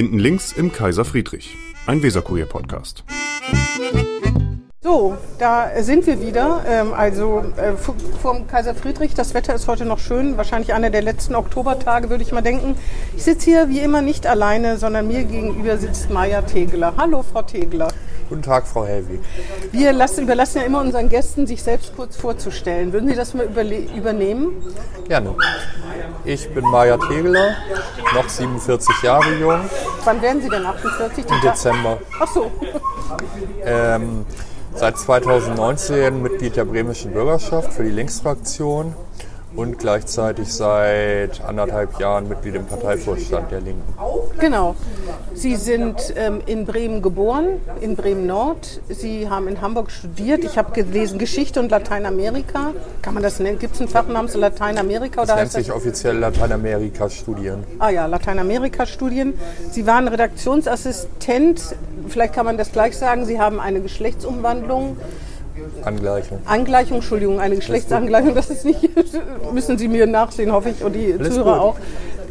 Hinten links im Kaiser Friedrich, ein Weserkurier-Podcast. So, da sind wir wieder. Ähm, also äh, vom Kaiser Friedrich. Das Wetter ist heute noch schön. Wahrscheinlich einer der letzten Oktobertage, würde ich mal denken. Ich sitze hier wie immer nicht alleine, sondern mir gegenüber sitzt Maja Tegeler. Hallo, Frau Tegeler. Guten Tag, Frau Helvi. Wir lassen, überlassen ja immer unseren Gästen, sich selbst kurz vorzustellen. Würden Sie das mal übernehmen? Gerne. Ich bin Maja Tegeler, noch 47 Jahre jung. Wann werden Sie denn 48? Im Dezember. Ach so. Ähm, seit 2019 Mitglied der bremischen Bürgerschaft für die Linksfraktion und gleichzeitig seit anderthalb Jahren Mitglied im Parteivorstand der Linken. Genau. Sie sind ähm, in Bremen geboren, in Bremen Nord. Sie haben in Hamburg studiert. Ich habe gelesen Geschichte und Lateinamerika. Kann man das nennen? Gibt es einen Fach namens Lateinamerika? Das nennt sich das? offiziell Lateinamerika-Studien. Ah ja, Lateinamerika-Studien. Sie waren Redaktionsassistent. Vielleicht kann man das gleich sagen. Sie haben eine Geschlechtsumwandlung Angleichung. Angleichung, Entschuldigung, eine Geschlechtsangleichung, das ist nicht, müssen Sie mir nachsehen, hoffe ich, und die Alles Zuhörer gut. auch.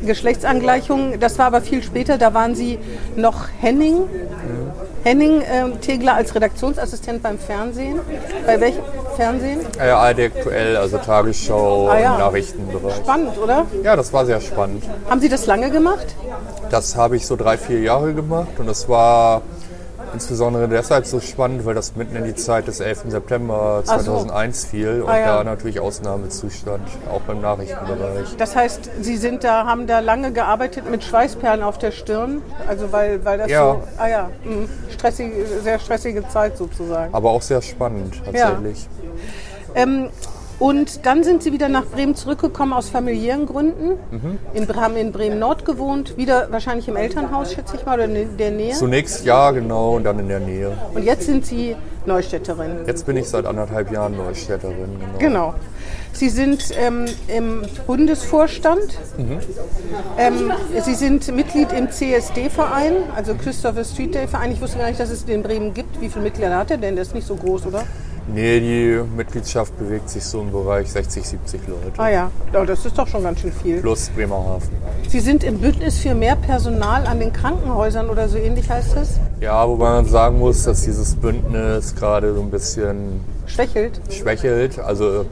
Geschlechtsangleichung, das war aber viel später, da waren Sie noch Henning, mhm. Henning äh, Tegler als Redaktionsassistent beim Fernsehen. Bei welchem Fernsehen? Ja, ARD aktuell, also Tagesschau, ah, ja. Nachrichtenbereich. Spannend, oder? Ja, das war sehr spannend. Haben Sie das lange gemacht? Das habe ich so drei, vier Jahre gemacht und das war Insbesondere deshalb so spannend, weil das mitten in die Zeit des 11. September 2001 so. fiel und ah, ja. da natürlich Ausnahmezustand, auch beim Nachrichtenbereich. Das heißt, Sie sind da, haben da lange gearbeitet mit Schweißperlen auf der Stirn, also weil, weil das ja. so, ah ja, mh, stressig, sehr stressige Zeit sozusagen. Aber auch sehr spannend tatsächlich. Ja. Ähm, und dann sind sie wieder nach Bremen zurückgekommen aus familiären Gründen. Mhm. In, haben in Bremen Nord gewohnt, wieder wahrscheinlich im Elternhaus, schätze ich mal, oder in der Nähe. Zunächst ja, genau, und dann in der Nähe. Und jetzt sind Sie Neustädterin. Jetzt bin ich seit anderthalb Jahren Neustädterin. Genau. genau. Sie sind ähm, im Bundesvorstand. Mhm. Ähm, Sie sind Mitglied im CSD-Verein, also Christopher Street Day-Verein. Ich wusste gar nicht, dass es den in Bremen gibt. Wie viele Mitglieder hat er denn? Der ist nicht so groß, oder? Nee, die Mitgliedschaft bewegt sich so im Bereich 60, 70 Leute. Ah ja, das ist doch schon ganz schön viel. Plus Bremerhaven. Sie sind im Bündnis für mehr Personal an den Krankenhäusern oder so ähnlich heißt es? Ja, wobei man sagen muss, dass dieses Bündnis gerade so ein bisschen schwächelt. Schwächelt, also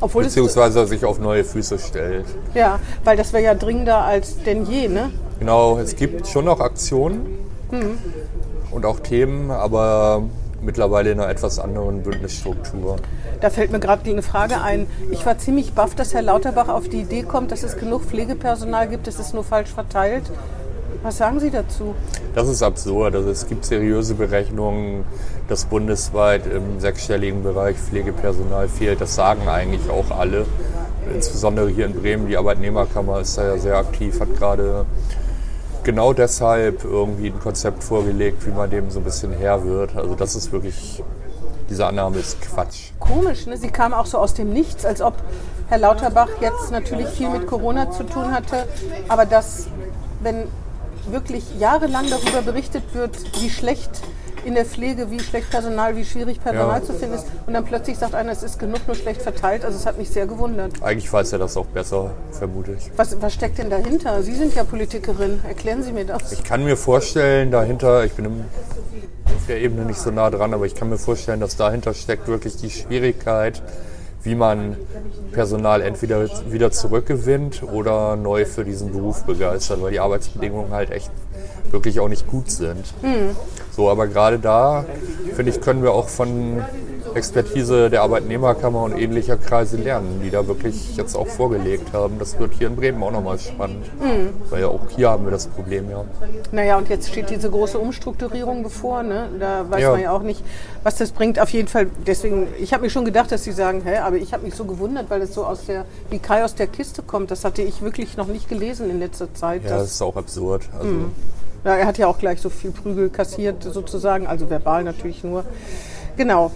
Obwohl beziehungsweise sich auf neue Füße stellt. Ja, weil das wäre ja dringender als denn je, ne? Genau, es gibt schon noch Aktionen mhm. und auch Themen, aber mittlerweile in einer etwas anderen Bündnisstruktur. Da fällt mir gerade eine Frage ein. Ich war ziemlich baff, dass Herr Lauterbach auf die Idee kommt, dass es genug Pflegepersonal gibt, es ist nur falsch verteilt. Was sagen Sie dazu? Das ist absurd. Also es gibt seriöse Berechnungen, dass bundesweit im sechsstelligen Bereich Pflegepersonal fehlt. Das sagen eigentlich auch alle. Insbesondere hier in Bremen, die Arbeitnehmerkammer ist da ja sehr aktiv, hat gerade genau deshalb irgendwie ein Konzept vorgelegt, wie man dem so ein bisschen Herr wird. Also das ist wirklich, diese Annahme ist Quatsch. Komisch, ne? Sie kam auch so aus dem Nichts, als ob Herr Lauterbach jetzt natürlich viel mit Corona zu tun hatte, aber dass, wenn wirklich jahrelang darüber berichtet wird, wie schlecht in der Pflege, wie schlecht Personal, wie schwierig Personal ja. zu finden ist. Und dann plötzlich sagt einer, es ist genug, nur schlecht verteilt. Also es hat mich sehr gewundert. Eigentlich weiß er das auch besser, vermute ich. Was, was steckt denn dahinter? Sie sind ja Politikerin. Erklären Sie mir das. Ich kann mir vorstellen, dahinter, ich bin im, auf der Ebene nicht so nah dran, aber ich kann mir vorstellen, dass dahinter steckt wirklich die Schwierigkeit, wie man Personal entweder wieder zurückgewinnt oder neu für diesen Beruf begeistert, weil die Arbeitsbedingungen halt echt wirklich auch nicht gut sind. Mhm. So, aber gerade da, finde ich, können wir auch von Expertise der Arbeitnehmerkammer und ähnlicher Kreise lernen, die da wirklich jetzt auch vorgelegt haben. Das wird hier in Bremen auch nochmal spannend, mhm. weil ja auch hier haben wir das Problem, ja. Naja, und jetzt steht diese große Umstrukturierung bevor, ne? da weiß ja. man ja auch nicht, was das bringt. Auf jeden Fall, deswegen, ich habe mir schon gedacht, dass Sie sagen, hä, aber ich habe mich so gewundert, weil es so aus der, wie Kai aus der Kiste kommt. Das hatte ich wirklich noch nicht gelesen in letzter Zeit. Ja, das ist auch absurd. Also, mhm. Ja, er hat ja auch gleich so viel Prügel kassiert, sozusagen, also verbal natürlich nur. Genau.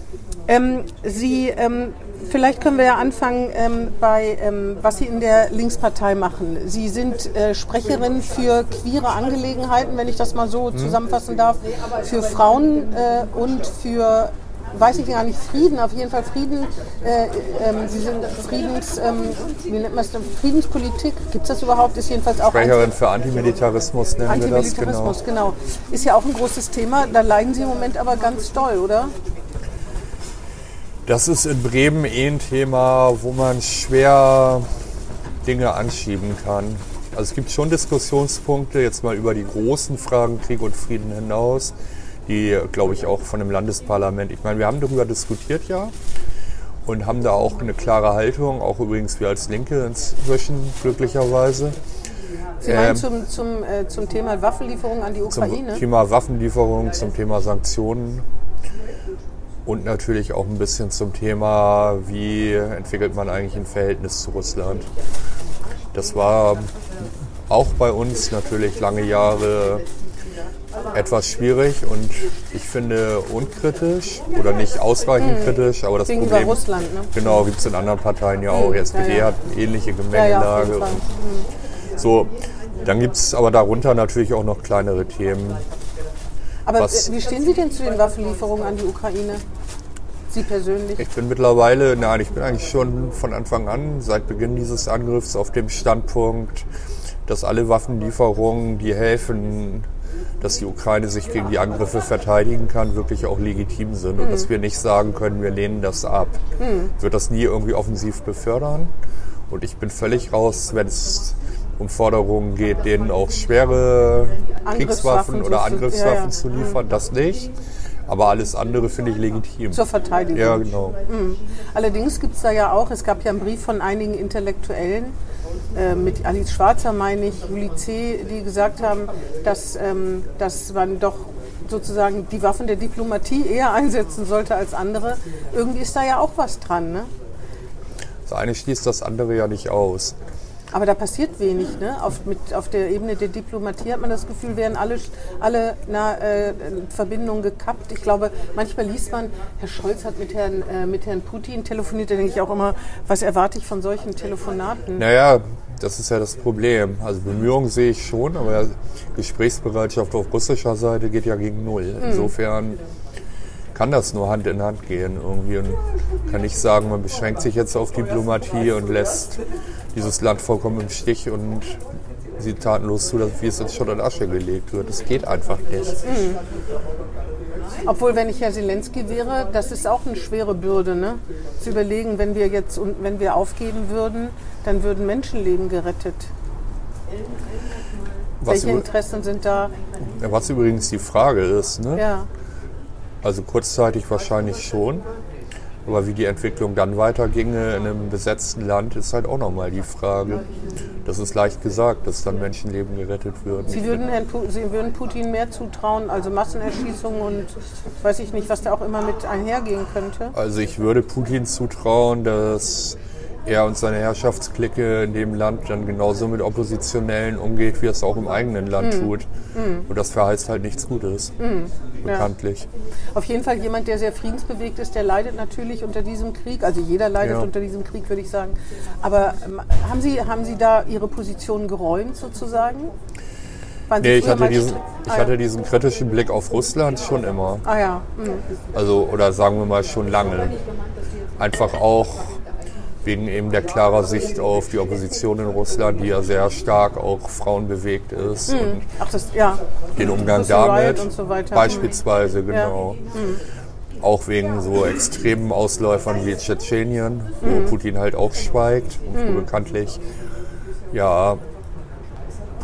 Ähm, Sie, ähm, vielleicht können wir ja anfangen ähm, bei, ähm, was Sie in der Linkspartei machen. Sie sind äh, Sprecherin für queere Angelegenheiten, wenn ich das mal so mhm. zusammenfassen darf, für Frauen äh, und für weiß ich gar nicht, Frieden, auf jeden Fall Frieden, äh, ähm, Sie sind Friedens, ähm, wie nennt man es denn, Friedenspolitik, gibt es das überhaupt, ist jedenfalls auch ein Sprecherin für Antimilitarismus nennen wir das, genau. Antimilitarismus, genau. Ist ja auch ein großes Thema, da leiden Sie im Moment aber ganz doll, oder? Das ist in Bremen eh ein Thema, wo man schwer Dinge anschieben kann. Also es gibt schon Diskussionspunkte, jetzt mal über die großen Fragen Krieg und Frieden hinaus, die, glaube ich, auch von dem Landesparlament, ich meine, wir haben darüber diskutiert ja und haben da auch eine klare Haltung, auch übrigens wir als Linke inzwischen glücklicherweise. Sie meinen Ähm, zum, zum, äh, zum Thema Waffenlieferung an die Ukraine? Zum Thema Waffenlieferung, zum Thema Sanktionen und natürlich auch ein bisschen zum Thema, wie entwickelt man eigentlich ein Verhältnis zu Russland. Das war auch bei uns natürlich lange Jahre etwas schwierig und ich finde unkritisch oder nicht ausreichend kritisch, aber das Gegenüber Problem Russland, ne? genau gibt es in anderen Parteien ja auch. Die SPD ja, ja. hat eine ähnliche Ja, ja, Gemengelage. Fall. und so, dann gibt es aber darunter natürlich auch noch kleinere Themen. Aber Was- wie stehen Sie denn zu den Waffenlieferungen an die Ukraine? Sie persönlich? Ich bin mittlerweile, nein, ich bin eigentlich schon von Anfang an, seit Beginn dieses Angriffs, auf dem Standpunkt, dass alle Waffenlieferungen, die helfen, dass die Ukraine sich gegen die Angriffe verteidigen kann, wirklich auch legitim sind und dass wir nicht sagen können, wir lehnen das ab. Wird das nie irgendwie offensiv befördern? Und ich bin völlig raus, wenn es um Forderungen geht, denen auch schwere Kriegswaffen oder Angriffswaffen ja, ja. zu liefern, das nicht. Aber alles andere finde ich legitim. Zur Verteidigung. Ja, genau. Allerdings gibt es da ja auch, es gab ja einen Brief von einigen Intellektuellen, äh, mit Alice Schwarzer meine ich, Juli C., die gesagt haben, dass, ähm, dass man doch sozusagen die Waffen der Diplomatie eher einsetzen sollte als andere. Irgendwie ist da ja auch was dran, ne? Das eine schließt das andere ja nicht aus. Aber da passiert wenig. Ne? Auf, mit, auf der Ebene der Diplomatie hat man das Gefühl, werden alle, alle na, äh, Verbindungen gekappt. Ich glaube, manchmal liest man, Herr Scholz hat mit Herrn, äh, mit Herrn Putin telefoniert. Da denke ich auch immer, was erwarte ich von solchen Telefonaten? Naja, das ist ja das Problem. Also Bemühungen sehe ich schon, aber Gesprächsbereitschaft auf russischer Seite geht ja gegen Null. Insofern kann das nur Hand in Hand gehen irgendwie und kann nicht sagen, man beschränkt sich jetzt auf Diplomatie und lässt dieses Land vollkommen im Stich und sieht tatenlos zu, dass wie es in Schutt und Asche gelegt wird. Das geht einfach nicht. Obwohl, wenn ich Herr Zelensky wäre, das ist auch eine schwere Bürde, ne? Zu überlegen, wenn wir jetzt und wenn wir aufgeben würden, dann würden Menschenleben gerettet. Was, Welche Interessen sind da? was übrigens die Frage ist, ne? Ja. Also kurzzeitig wahrscheinlich schon. Aber wie die Entwicklung dann weiterginge in einem besetzten Land, ist halt auch nochmal die Frage. Das ist leicht gesagt, dass dann Menschenleben gerettet würden. Sie würden, Herrn Pu Sie würden Putin mehr zutrauen, also Massenerschießungen und weiß ich nicht, was da auch immer mit einhergehen könnte. Also ich würde Putin zutrauen, dass er und seine Herrschaftsklicke in dem Land dann genauso mit Oppositionellen umgeht, wie er es auch im eigenen Land tut. Und das verheißt halt nichts Gutes, bekanntlich. Auf jeden Fall jemand, der sehr friedensbewegt ist, der leidet natürlich unter diesem Krieg. Also jeder leidet Ja. unter diesem Krieg, würde ich sagen. Aber ähm, haben Sie, haben Sie da Ihre Position geräumt sozusagen? Nee, ich hatte, diesen, ich ah, hatte ja. diesen kritischen Blick auf Russland schon immer. Ah ja, hm. Also, oder sagen wir mal schon lange. Einfach auch wegen eben der klarer Sicht auf die Opposition in Russland, die ja sehr stark auch frauenbewegt ist und ach das, ja. den Umgang Riot damit und so weiter. beispielsweise, genau. Auch wegen so extremen Ausläufern wie Tschetschenien, wo Putin halt auch schweigt und wo bekanntlich ja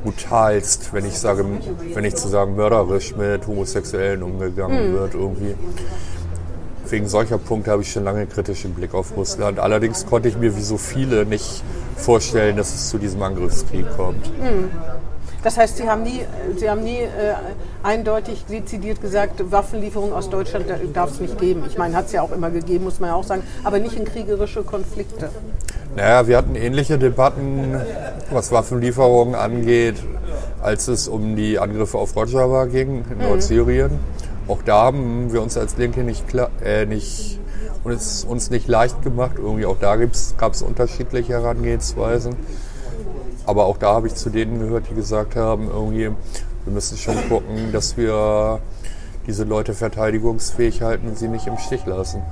brutalst, wenn ich sage, wenn ich zu sagen mörderisch mit Homosexuellen umgegangen wird irgendwie. Wegen solcher Punkte habe ich schon lange kritischen Blick auf Russland. Allerdings konnte ich mir wie so viele nicht vorstellen, dass es zu diesem Angriffskrieg kommt. Das heißt, Sie haben nie, Sie haben nie äh, eindeutig dezidiert gesagt, Waffenlieferungen aus Deutschland darf es nicht geben. Ich meine, hat es ja auch immer gegeben, muss man ja auch sagen, aber nicht in kriegerische Konflikte. Naja, wir hatten ähnliche Debatten, was Waffenlieferungen angeht, als es um die Angriffe auf Rojava ging in Nordsyrien. Auch da haben wir uns als Linke nicht, klar, äh, nicht uns, uns nicht leicht gemacht. Irgendwie auch da gab es unterschiedliche Herangehensweisen. Aber auch da habe ich zu denen gehört, die gesagt haben, irgendwie, wir müssen schon gucken, dass wir diese Leute verteidigungsfähig halten und sie nicht im Stich lassen.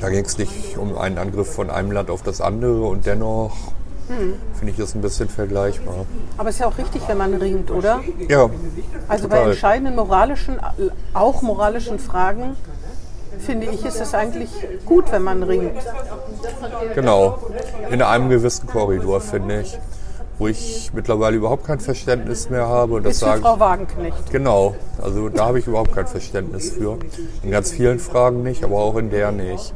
Da ging es nicht um einen Angriff von einem Land auf das andere und dennoch finde ich das ein bisschen vergleichbar. Aber es ist ja auch richtig, wenn man ringt, oder? Ja, Also bei Total. entscheidenden moralischen, auch moralischen Fragen, finde ich, ist es eigentlich gut, wenn man ringt. genau. In einem gewissen Korridor, finde ich. Wo ich mittlerweile überhaupt kein Verständnis mehr habe. Und das Ist sage Frau Wagenknecht. Genau, also da habe ich überhaupt kein Verständnis für. In ganz vielen Fragen nicht, aber auch in der nicht.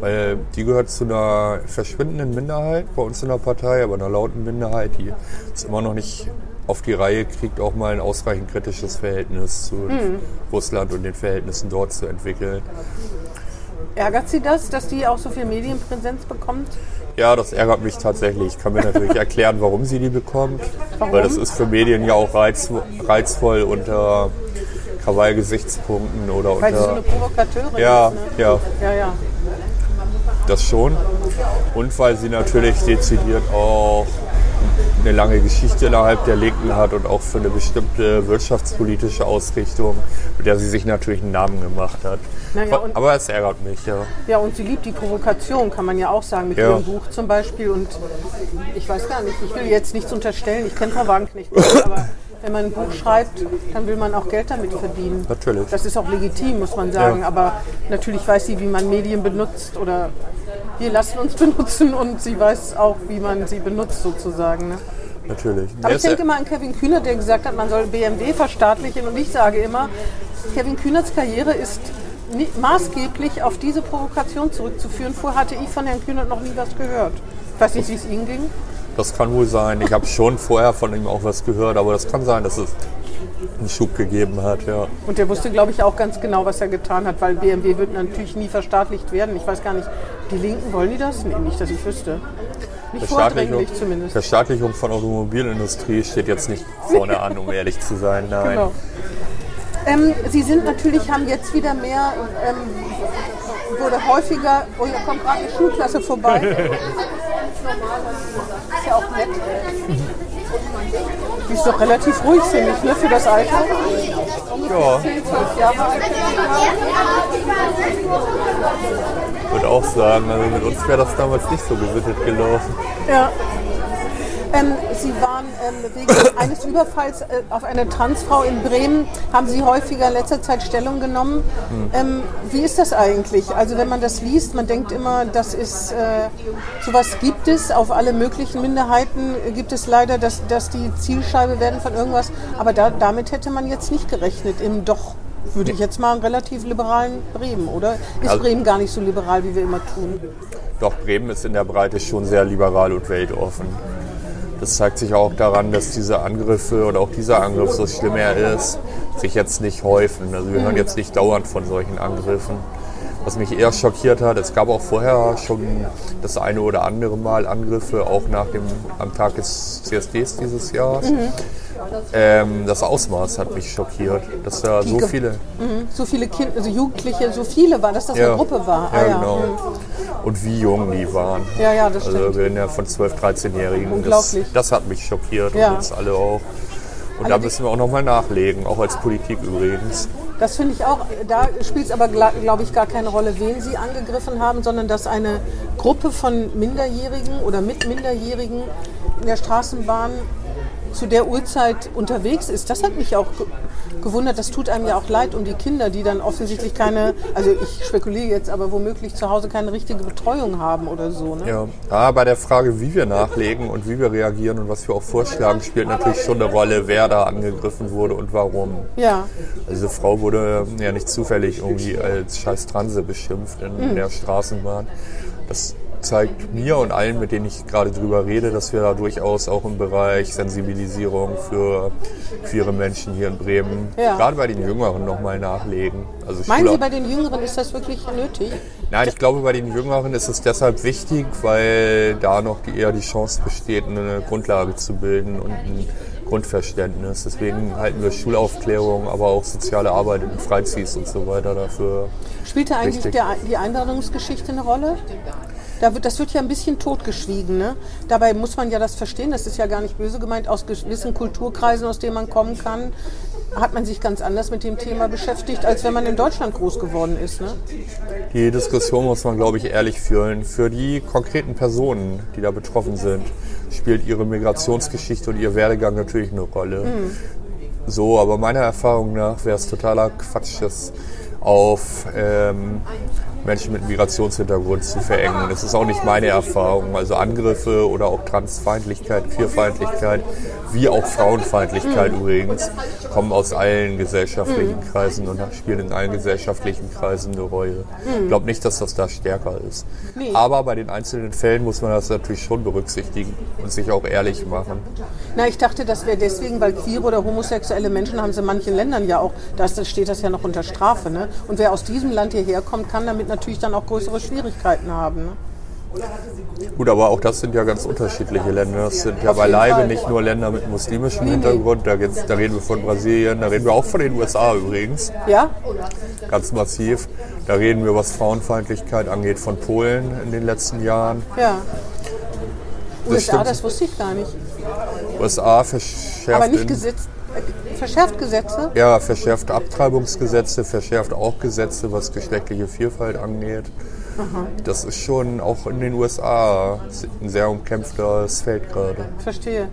Weil die gehört zu einer verschwindenden Minderheit bei uns in der Partei, aber einer lauten Minderheit, die es immer noch nicht auf die Reihe kriegt, auch mal ein ausreichend kritisches Verhältnis zu Russland und den Verhältnissen dort zu entwickeln. Ärgert Sie das, dass die auch so viel Medienpräsenz bekommt? Ja, das ärgert mich tatsächlich. Ich kann mir natürlich erklären, warum sie die bekommt. Warum? Weil das ist für Medien ja auch reiz, reizvoll unter Krawall-Gesichtspunkten oder Weil sie so eine unter. Provokateurin Ja, ist. Ne? ja, Ja, ja. das schon. Und weil sie natürlich dezidiert auch eine lange Geschichte innerhalb der Linken hat und auch für eine bestimmte wirtschaftspolitische Ausrichtung, mit der sie sich natürlich einen Namen gemacht hat. Naja, und- Aber es ärgert mich, ja. Ja, und sie liebt die Provokation, kann man ja auch sagen, mit Ja. ihrem Buch zum Beispiel. Und ich weiß gar nicht, ich will jetzt nichts unterstellen, ich kenne Frau Wagenknecht nicht, aber wenn man ein Buch schreibt, dann will man auch Geld damit verdienen. Natürlich. Das ist auch legitim, muss man sagen. Ja. Aber natürlich weiß sie, wie man Medien benutzt oder wir lassen uns benutzen und sie weiß auch, wie man sie benutzt sozusagen. Ne? Natürlich. Aber Nee, ich denke mal an Kevin Kühnert, der gesagt hat, man soll BMW verstaatlichen. Und ich sage immer, Kevin Kühnerts Karriere ist maßgeblich auf diese Provokation zurückzuführen. Vorher hatte ich von Herrn Kühnert noch nie was gehört. Ich weiß nicht, wie es Ihnen ging. Das kann wohl sein. Ich habe schon vorher von ihm auch was gehört, aber das kann sein, dass es einen Schub gegeben hat, ja. Und der wusste, glaube ich, auch ganz genau, was er getan hat, weil BMW wird natürlich nie verstaatlicht werden. Ich weiß gar nicht, die Linken wollen die das? Nee, nicht, dass ich wüsste. Nicht vordringlich zumindest. Verstaatlichung von Automobilindustrie steht jetzt nicht vorne an, um ehrlich zu sein. Nein. Genau. Ähm, Sie sind natürlich, haben jetzt wieder mehr, ähm, wurde häufiger, oh, hier kommt gerade eine Schulklasse vorbei. ist ja auch nett. Die ist doch relativ ruhig, finde ich, ne, für das Alter. Ja, 10, 12 Jahre alt. würde auch sagen, also mit uns wäre das damals nicht so gesittet gelaufen. Ja. Ähm, Sie waren ähm, wegen eines Überfalls äh, auf eine Transfrau in Bremen, haben Sie häufiger in letzter Zeit Stellung genommen. Ähm, wie ist das eigentlich? Also wenn man das liest, man denkt immer, das ist, äh, sowas gibt es, auf alle möglichen Minderheiten gibt es leider, dass, dass die Zielscheibe werden von irgendwas. Aber da, damit hätte man jetzt nicht gerechnet im doch, würde ich jetzt mal, einen relativ liberalen Bremen, oder? Ist Also- Bremen gar nicht so liberal, wie wir immer tun? Doch Bremen ist in der Breite schon sehr liberal und weltoffen. Das zeigt sich auch daran, dass diese Angriffe oder auch dieser Angriff, so schlimm er ist, sich jetzt nicht häufen. Also wir hören jetzt nicht dauernd von solchen Angriffen. Was mich eher schockiert hat, es gab auch vorher schon das eine oder andere Mal Angriffe, auch nach dem, am Tag des CSDs dieses Jahres. Ähm, das Ausmaß hat mich schockiert, dass da so ge- viele Mhm. So viele Kinder, also Jugendliche, so viele war, dass das Ja. eine Gruppe war. Ja, ah, ja. genau. Mhm. Und wie jung die waren. Ja, ja, das Also stimmt. wir reden ja von 12-, 13-Jährigen. Das, Unglaublich. das hat mich schockiert Ja. und uns alle auch. Und da müssen wir auch nochmal nachlegen, auch als Politik übrigens. Das finde ich auch, da spielt es aber, glaube ich, gar keine Rolle, wen sie angegriffen haben, sondern dass eine Gruppe von Minderjährigen oder mit Minderjährigen in der Straßenbahn zu der Uhrzeit unterwegs ist. Das hat mich auch ge gewundert. Das tut einem ja auch leid um die Kinder, die dann offensichtlich keine, also ich spekuliere jetzt, aber womöglich zu Hause keine richtige Betreuung haben oder so. Ne? Ja. ja, bei der Frage, wie wir nachlegen und wie wir reagieren und was wir auch vorschlagen, spielt natürlich schon eine Rolle, wer da angegriffen wurde und warum. Ja. Also diese Frau wurde ja nicht zufällig irgendwie als scheiß Transe beschimpft in Mhm. der Straßenbahn. Das zeigt mir und allen, mit denen ich gerade drüber rede, dass wir da durchaus auch im Bereich Sensibilisierung für queere Menschen hier in Bremen, Ja. gerade bei den Jüngeren, nochmal nachlegen. Also Meinen Sie, bei den Jüngeren ist das wirklich nötig? Nein, ich glaube, bei den Jüngeren ist es deshalb wichtig, weil da noch eher die Chance besteht, eine Grundlage zu bilden und ein Grundverständnis. Deswegen halten wir Schulaufklärung, aber auch soziale Arbeit in Freizis und so weiter dafür. Spielt da eigentlich der, die Einwanderungsgeschichte eine Rolle? Da wird, das wird ja ein bisschen totgeschwiegen. Ne? Dabei muss man ja das verstehen, das ist ja gar nicht böse gemeint, aus gewissen Kulturkreisen, aus denen man kommen kann, hat man sich ganz anders mit dem Thema beschäftigt, als wenn man in Deutschland groß geworden ist. Ne? Die Diskussion muss man, glaube ich, ehrlich führen. Für die konkreten Personen, die da betroffen sind, spielt ihre Migrationsgeschichte und ihr Werdegang natürlich eine Rolle. So, aber meiner Erfahrung nach wäre es totaler Quatsch, das auf ähm, Menschen mit Migrationshintergrund zu verengen. Das ist auch nicht meine Erfahrung. Also Angriffe oder auch Transfeindlichkeit, Queerfeindlichkeit, wie auch Frauenfeindlichkeit übrigens, kommen aus allen gesellschaftlichen Kreisen und spielen in allen gesellschaftlichen Kreisen eine Rolle. Ich glaube nicht, dass das da stärker ist. Nee. Aber bei den einzelnen Fällen muss man das natürlich schon berücksichtigen und sich auch ehrlich machen. Na, ich dachte, das wäre deswegen, weil queere oder homosexuelle Menschen haben sie in manchen Ländern ja auch, da steht das ja noch unter Strafe. Ne? Und wer aus diesem Land hierher kommt, kann damit natürlich dann auch größere Schwierigkeiten haben. Ne? Gut, aber auch das sind ja ganz unterschiedliche Länder. Das sind ja Auf beileibe nicht nur Länder mit muslimischem. Hintergrund. Da, da reden wir von Brasilien, da reden wir auch von den USA übrigens, Ja? ganz massiv. Da reden wir, was Frauenfeindlichkeit angeht, von Polen in den letzten Jahren. Ja. USA, stimmt. das wusste ich gar nicht. USA verschärft, Aber nicht in- Gesetz, äh, verschärft Gesetze? ja, verschärft Abtreibungsgesetze, verschärft auch Gesetze, was geschlechtliche Vielfalt angeht. Das ist schon auch in den USA ein sehr umkämpftes Feld gerade. Verstehe.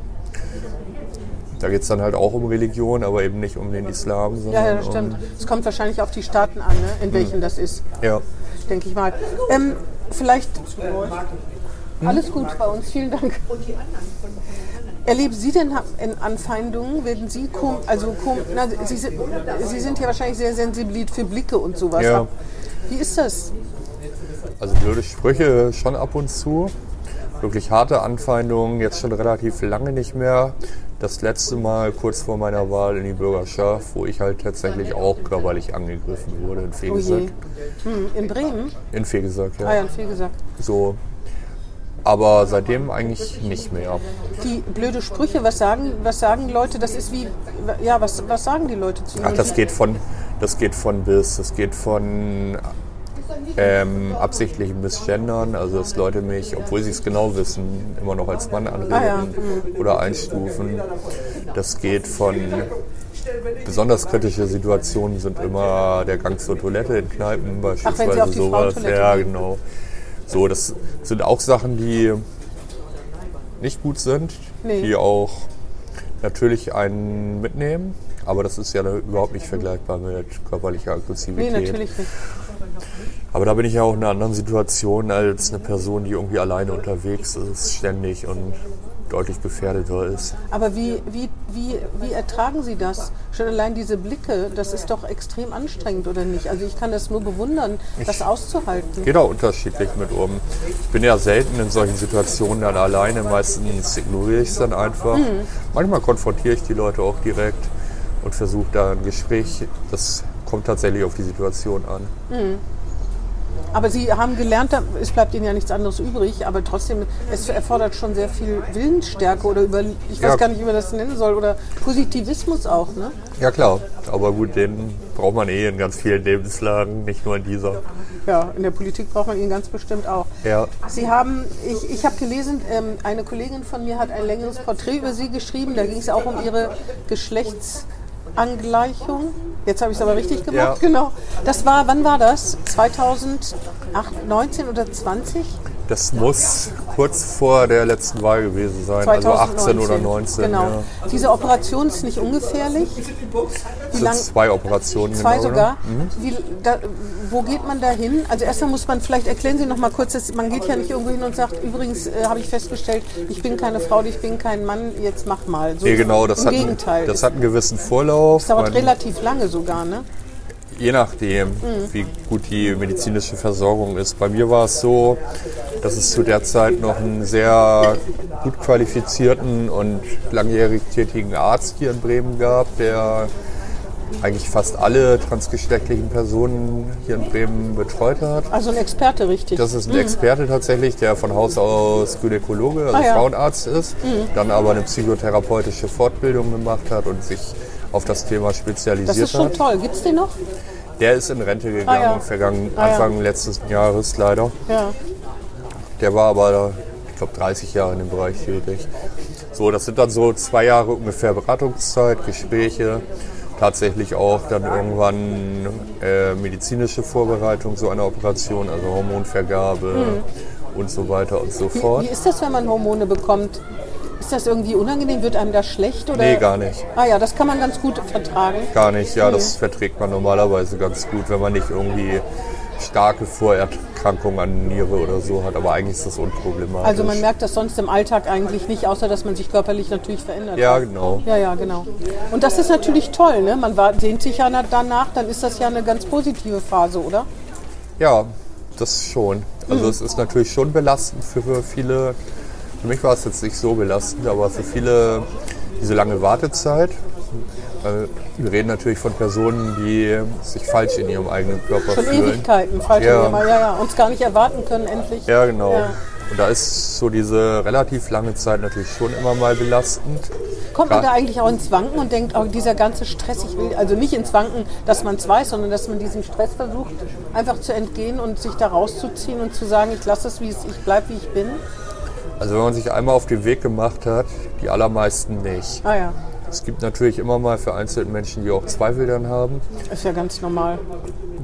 Da geht es dann halt auch um Religion, aber eben nicht um den Islam, Ja, sondern ja, das stimmt. um Es kommt wahrscheinlich auf die Staaten an, ne? in welchen das ist, Ja. denke ich mal. Ähm, vielleicht. Alles gut bei uns, vielen Dank. Erleben Sie denn in Anfeindungen, werden Sie kom also kom na, Sie, sind, Sie sind ja wahrscheinlich sehr sensibel für Blicke und sowas. Ja. Wie ist das? Also blöde Sprüche schon ab und zu. Wirklich harte Anfeindungen, jetzt schon relativ lange nicht mehr. Das letzte Mal kurz vor meiner Wahl in die Bürgerschaft, wo ich halt tatsächlich auch körperlich angegriffen wurde in Oh. Fegesack. Hm, in Bremen? In Fegesack, ja. Ah ja, in Fegesack. So. Aber seitdem eigentlich nicht mehr. Die blöde Sprüche, was sagen, was sagen Leute? Das ist wie, ja, was, was sagen die Leute zu Ihnen? Ach, das geht von, das geht von bis, das geht von ähm, absichtlichen Missgendern, also dass Leute mich, obwohl sie es genau wissen, immer noch als Mann anreden Ah, ja. Mhm. oder einstufen. Das geht von besonders kritische Situationen sind immer der Gang zur Toilette in Kneipen beispielsweise auf die sowas. Ja, genau. So, das sind auch Sachen, die nicht gut sind, Nee. die auch natürlich einen mitnehmen. Aber das ist ja überhaupt nicht vergleichbar mit körperlicher Nee, Aggressivität. natürlich nicht. Aber da bin ich ja auch in einer anderen Situation als eine Person, die irgendwie alleine unterwegs ist, ständig und deutlich gefährdeter ist. Aber wie, wie, wie, wie ertragen Sie das? Schon allein diese Blicke, das ist doch extrem anstrengend, oder nicht? Also ich kann das nur bewundern, das auszuhalten. Geht auch unterschiedlich mit um. Ich bin ja selten in solchen Situationen dann alleine. Meistens ignoriere ich es dann einfach. Mhm. Manchmal konfrontiere ich die Leute auch direkt und versuche da ein Gespräch. Das kommt tatsächlich auf die Situation an. Aber Sie haben gelernt, es bleibt Ihnen ja nichts anderes übrig, aber trotzdem, es erfordert schon sehr viel Willensstärke oder über, ich weiß Ja. gar nicht, wie man das nennen soll, oder Positivismus auch, ne? Ja klar, aber gut, den braucht man eh in ganz vielen Lebenslagen, nicht nur in dieser. Ja, in der Politik braucht man ihn ganz bestimmt auch. Ja. Sie haben, ich, ich habe gelesen, ähm, eine Kollegin von mir hat ein längeres Porträt über Sie geschrieben. Da ging es auch um Ihre Geschlechtsangleichung. Jetzt habe ich es aber richtig gemacht, Ja. genau. Das war, wann war das? 2019 oder 20? Das muss kurz vor der letzten Wahl gewesen sein, also 18 oder 19. Genau. Ja. Diese Operation ist nicht ungefährlich. Wie Das lang? sind zwei Operationen Zwei genau, sogar. Oder? Wie, da, wo geht man da hin? Also erstmal muss man, vielleicht erklären Sie noch mal kurz, dass man geht ja nicht irgendwo hin und sagt, übrigens äh, habe ich festgestellt, ich bin keine Frau, ich bin kein Mann, jetzt mach mal. So, Nee, genau, das Im hat, Gegenteil. das hat einen gewissen Vorlauf. das dauert Man- relativ lange sogar, ne? Je nachdem, wie gut die medizinische Versorgung ist. Bei mir war es so, dass es zu der Zeit noch einen sehr gut qualifizierten und langjährig tätigen Arzt hier in Bremen gab, der eigentlich fast alle transgeschlechtlichen Personen hier in Bremen betreut hat. Also ein Experte, richtig. Das ist ein Experte tatsächlich, der von Haus aus Gynäkologe, also Ah, ja. Frauenarzt ist, dann aber eine psychotherapeutische Fortbildung gemacht hat und sich auf das Thema das spezialisiert ist schon hat. toll. Gibt es den noch? Der ist in Rente gegangen, Ah, ja. vergangen, Ah, ja. Anfang letztes Jahres leider. Ja. Der war aber, ich glaube, 30 Jahre in dem Bereich tätig. So, das sind dann so zwei Jahre ungefähr Beratungszeit, Gespräche. tatsächlich auch dann irgendwann äh, medizinische Vorbereitung so einer Operation, also Hormonvergabe und so weiter und so Wie, fort. wie ist das, wenn man Hormone bekommt? Ist das irgendwie unangenehm? Wird einem das schlecht? Oder? Nee, gar nicht. Ah ja, das kann man ganz gut vertragen. Gar nicht, ja, das verträgt man normalerweise ganz gut, wenn man nicht irgendwie starke Vorerkrankungen an Niere oder so hat, aber eigentlich ist das unproblematisch. Also man merkt das sonst im Alltag eigentlich nicht, außer dass man sich körperlich natürlich verändert. Ja, hat. genau. Ja, ja, genau. Und das ist natürlich toll, ne? Man war, sehnt sich ja na- danach, dann ist das ja eine ganz positive Phase, oder? Ja, das schon. Also es ist natürlich schon belastend für für viele. Für mich war es jetzt nicht so belastend, aber für viele diese lange Wartezeit. Wir reden natürlich von Personen, die sich falsch in ihrem eigenen Körper Schon fühlen. Ewigkeiten, falsch Ja. ja. ja, ja. Uns gar nicht erwarten können, endlich. Ja, genau. Ja. Und da ist so diese relativ lange Zeit natürlich schon immer mal belastend. Kommt man da eigentlich auch ins Wanken und denkt, oh, dieser ganze Stress, ich will, also nicht ins Wanken, dass man es weiß, sondern dass man diesem Stress versucht, einfach zu entgehen und sich da rauszuziehen und zu sagen, ich lasse es, wie es, ich bleibe, wie ich bin. Also wenn man sich einmal auf den Weg gemacht hat, die allermeisten nicht. Ah ja, Es gibt natürlich immer mal vereinzelt Menschen, die auch Zweifel dann haben. ist ja ganz normal.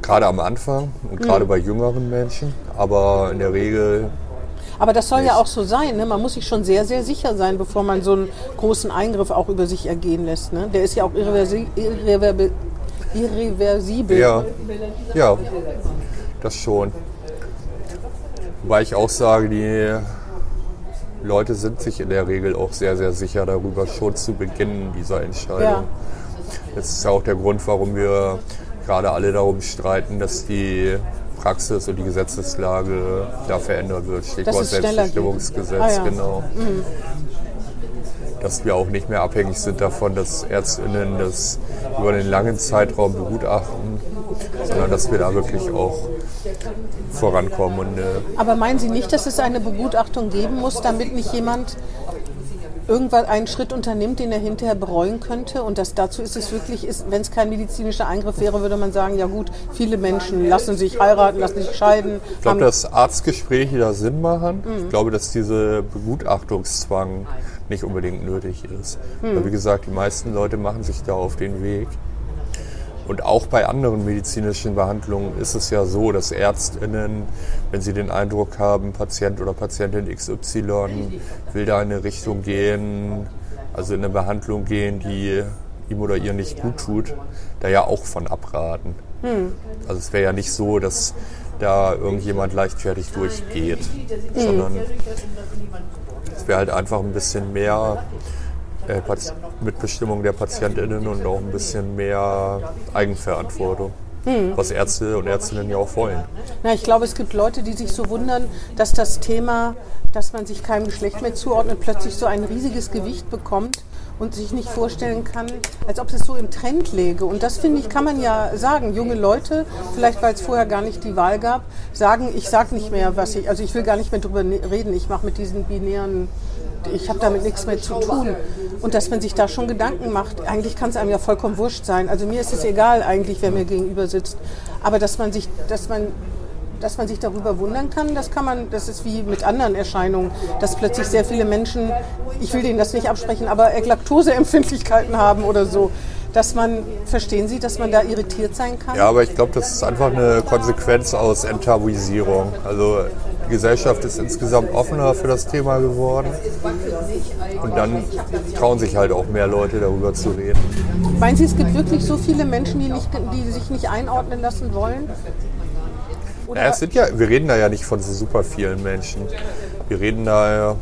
Gerade am Anfang und gerade bei jüngeren Menschen. Aber in der Regel, Aber das soll ja Nicht. auch so sein. Ne? Man muss sich schon sehr, sehr sicher sein, bevor man so einen großen Eingriff auch über sich ergehen lässt. Ne? Der ist ja auch irreversi irreverbi- irreversibel. ja, ja, das schon. Wobei ich auch sage, die Leute sind sich in der Regel auch sehr, sehr sicher darüber, schon zu Beginn dieser Entscheidung. Ja. Das ist ja auch der Grund, warum wir gerade alle darum streiten, dass die Praxis und die Gesetzeslage da verändert wird. Stichwort. Selbstbestimmungsgesetz, Ah, ja. genau. Dass wir auch nicht mehr abhängig sind davon, dass ÄrztInnen das über einen langen Zeitraum begutachten, sondern dass wir da wirklich auch vorankommen. Und, äh, Aber meinen Sie nicht, dass es eine Begutachtung geben muss, damit nicht jemand irgendwann einen Schritt unternimmt, den er hinterher bereuen könnte? Und dass dazu ist es wirklich, ist, wenn es kein medizinischer Eingriff wäre, würde man sagen, ja gut, viele Menschen lassen sich heiraten, lassen sich scheiden. Ich glaube, dass Arztgespräche da Sinn machen. Mhm. Ich glaube, dass diese Begutachtungszwang nicht unbedingt nötig ist. Mhm. Weil, wie gesagt, die meisten Leute machen sich da auf den Weg. Und auch bei anderen medizinischen Behandlungen ist es ja so, dass ÄrztInnen, wenn sie den Eindruck haben, Patient oder Patientin XY will da in eine Richtung gehen, also in eine Behandlung gehen, die ihm oder ihr nicht gut tut, da ja auch von abraten. Also es wäre ja nicht so, dass da irgendjemand leichtfertig durchgeht, sondern es wäre halt einfach ein bisschen mehr äh, Mitbestimmung der PatientInnen und auch ein bisschen mehr Eigenverantwortung, was Ärzte und Ärztinnen ja auch wollen. Na, ich glaube, es gibt Leute, die sich so wundern, dass das Thema, dass man sich keinem Geschlecht mehr zuordnet, plötzlich so ein riesiges Gewicht bekommt und sich nicht vorstellen kann, als ob es so im Trend läge. Und das finde ich, kann man ja sagen. Junge Leute, vielleicht weil es vorher gar nicht die Wahl gab, sagen, ich sage nicht mehr, was ich, also ich will gar nicht mehr drüber ne- reden. Ich mache mit diesen binären, ich habe damit nichts mehr zu tun. Und dass man sich da schon Gedanken macht, eigentlich kann es einem ja vollkommen wurscht sein. Also mir ist es egal eigentlich, wer mir gegenüber sitzt. Aber dass man sich, dass man dass man sich darüber wundern kann, das kann man, das ist wie mit anderen Erscheinungen, dass plötzlich sehr viele Menschen, ich will denen das nicht absprechen, aber Laktoseempfindlichkeiten haben oder so, dass man, verstehen Sie, dass man da irritiert sein kann? Ja, aber ich glaube, das ist einfach eine Konsequenz aus Enttabuisierung. Also die Gesellschaft ist insgesamt offener für das Thema geworden und dann trauen sich halt auch mehr Leute darüber zu reden. Meinen Sie, es gibt wirklich so viele Menschen, die, nicht, die sich nicht einordnen lassen wollen? Oder es sind ja, wir reden da ja nicht von so super vielen Menschen. Wir reden da ja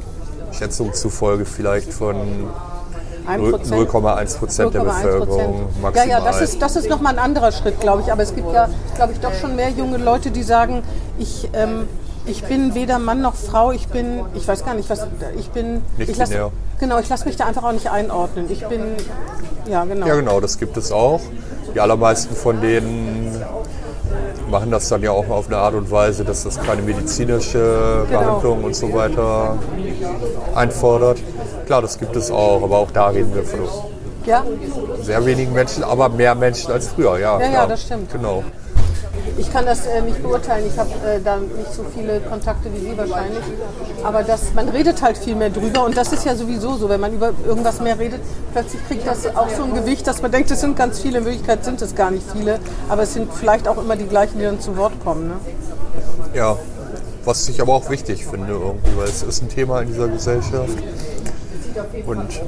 Schätzung zufolge vielleicht von 1%? 0,1 Prozent der 0,1%. Bevölkerung Ja, maximal. ja, das ist, das ist nochmal ein anderer Schritt, glaube ich. Aber es gibt ja, glaube ich, doch schon mehr junge Leute, die sagen, ich, ähm, ich bin weder Mann noch Frau, ich bin, ich weiß gar nicht, was, ich bin, Nicht ich lass, genau, ich lasse mich da einfach auch nicht einordnen. Ich bin, ja, genau. Ja, genau, das gibt es auch. Die allermeisten von denen machen das dann ja auch auf eine Art und Weise, dass das keine medizinische Genau. Behandlung und so weiter einfordert. Klar, das gibt es auch, aber auch da reden wir von Ja? sehr wenigen Menschen, aber mehr Menschen als früher, ja. Ja, ja, das stimmt. Genau. Ich kann das äh, nicht beurteilen. Ich habe äh, da nicht so viele Kontakte wie Sie wahrscheinlich. Aber das, man redet halt viel mehr drüber. Und das ist ja sowieso so. Wenn man über irgendwas mehr redet, plötzlich kriegt das auch so ein Gewicht, dass man denkt, es sind ganz viele. In Wirklichkeit sind es gar nicht viele. Aber es sind vielleicht auch immer die gleichen, die dann zu Wort kommen. Ne? Ja, was ich aber auch wichtig finde irgendwie, weil es ist ein Thema in dieser Gesellschaft. Und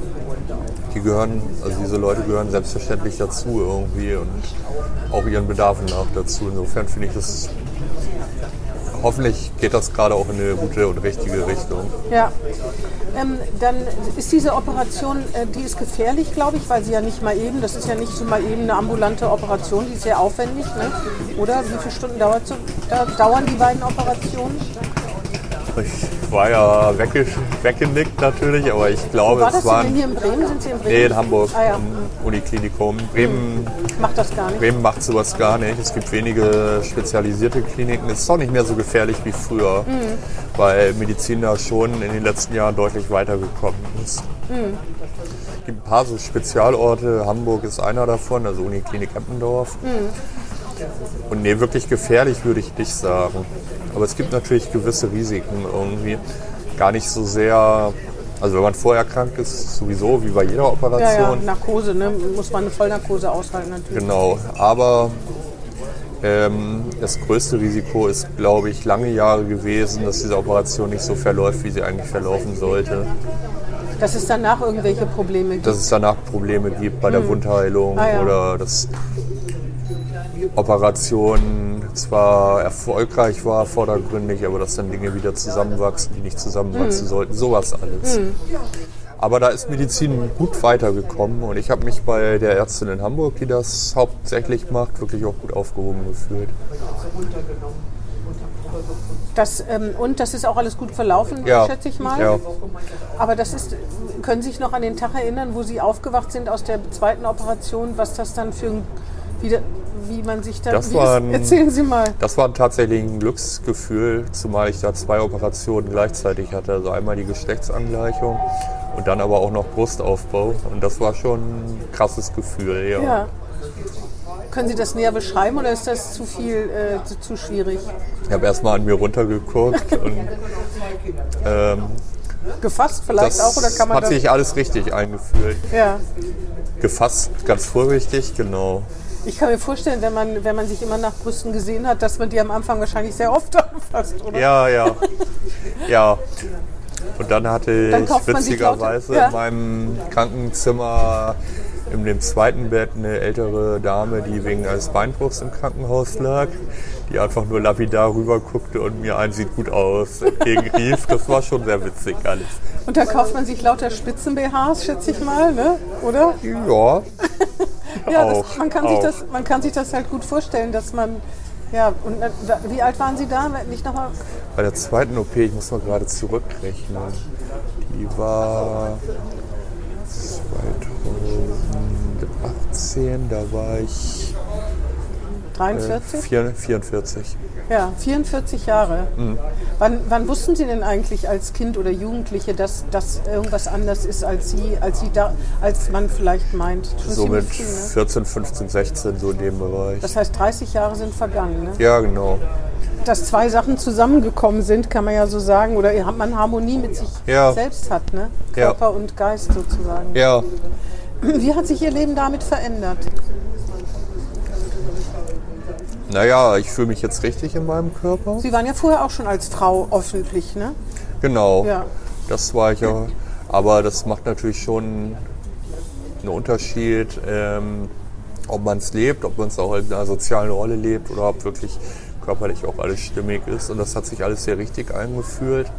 die gehören, also diese Leute gehören selbstverständlich dazu irgendwie und auch ihren Bedarfen nach dazu. Insofern finde ich das, hoffentlich geht das gerade auch in eine gute und richtige Richtung. Ja. Ähm, dann ist diese Operation, äh, die ist gefährlich, glaube ich, weil sie ja nicht mal eben, das ist ja nicht so mal eben eine ambulante Operation, die ist sehr aufwendig, ne? oder? Wie viele Stunden dauert so, da, dauern die beiden Operationen? Ich war ja wegge weggenickt natürlich, aber ich glaube, War das es waren. denn hier in Bremen? Sind Sie in Bremen? Nee, in Hamburg, Ah, ja. im Uniklinikum. Bremen, Macht das gar nicht. Bremen macht sowas gar nicht. Es gibt wenige spezialisierte Kliniken. Es ist auch nicht mehr so gefährlich wie früher, Mhm. weil Medizin da schon in den letzten Jahren deutlich weitergekommen ist. Mhm. Es gibt ein paar so Spezialorte. Hamburg ist einer davon, also Uniklinik Eppendorf. Und nee, wirklich gefährlich würde ich nicht sagen. Aber es gibt natürlich gewisse Risiken irgendwie. Gar nicht so sehr, also wenn man vorher krank ist, sowieso wie bei jeder Ja, ja, Operation. Narkose, ne? muss man eine Vollnarkose aushalten natürlich. Genau, aber ähm, das größte Risiko ist, glaube ich, lange Jahre gewesen, dass diese Operation nicht so verläuft, wie sie eigentlich verlaufen sollte. Dass es danach irgendwelche Probleme gibt. Dass es danach Probleme gibt bei der Wundheilung Ah, ja. oder dass Operation zwar erfolgreich war vordergründig, aber dass dann Dinge wieder zusammenwachsen, die nicht zusammenwachsen Mhm. sollten. Sowas alles. Aber da ist Medizin gut weitergekommen und ich habe mich bei der Ärztin in Hamburg, die das hauptsächlich macht, wirklich auch gut aufgehoben gefühlt. Das, ähm, und das ist auch alles gut verlaufen, Ja. schätze ich mal. Ja. Aber das ist, können Sie sich noch an den Tag erinnern, wo Sie aufgewacht sind aus der zweiten Operation, was das dann für ein, wie, wie man sich da, Das war ein- erzählen Sie mal. Das war tatsächlich ein Glücksgefühl, zumal ich da zwei Operationen gleichzeitig hatte. Also einmal die Geschlechtsangleichung und dann aber auch noch Brustaufbau. Und das war schon ein krasses Gefühl, ja. Ja. Können Sie das näher beschreiben oder ist das zu viel, äh, zu, zu schwierig? Ich habe erstmal an mir runtergeguckt und ähm, Gefasst vielleicht auch oder kann man hat sich alles richtig eingefühlt. Ja. Gefasst, ganz vorsichtig, genau. Ich kann mir vorstellen, wenn man, wenn man sich immer nach Brüsten gesehen hat, dass man die am Anfang wahrscheinlich sehr oft anfasst, oder? Ja, ja. Ja. Und dann hatte ich witzigerweise ja. in meinem Krankenzimmer in dem zweiten Bett eine ältere Dame, die wegen eines Beinbruchs im Krankenhaus lag, die einfach nur lapidar rüber guckte und mir ein sieht gut aus entgegenrief. Das war schon sehr witzig alles. Und da kauft man sich lauter Spitzen-BHs, schätze ich mal, ne? oder? Ja, Ja, Auch, das, man, kann sich auch. das, man kann sich das halt gut vorstellen, dass man. Ja, und äh, wie alt waren Sie da? Nicht noch mal, bei der zweiten OP, ich muss mal gerade zurückrechnen, die war 2018, da war ich 43? vier- 44. Ja, 44 Jahre. Mhm. Wann, wann wussten Sie denn eigentlich als Kind oder Jugendliche, dass, dass irgendwas anders ist, als Sie, als Sie da, als man vielleicht meint? Schon So mit früh, ne? 14, 15, 16, so in dem Bereich. Das heißt, 30 Jahre sind vergangen. Ne? Ja, genau. Dass zwei Sachen zusammengekommen sind, kann man ja so sagen, oder man Harmonie mit sich Ja. selbst hat, ne? Ja. Körper und Geist sozusagen. Ja, Wie hat sich Ihr Leben damit verändert? Naja, ich fühle mich jetzt richtig in meinem Körper. Sie waren ja vorher auch schon als Frau öffentlich, ne? Genau. Ja. Das war ich ja. Aber das macht natürlich schon einen Unterschied, ähm, ob man es lebt, ob man es auch in einer sozialen Rolle lebt oder ob wirklich körperlich auch alles stimmig ist. Und das hat sich alles sehr richtig eingefühlt.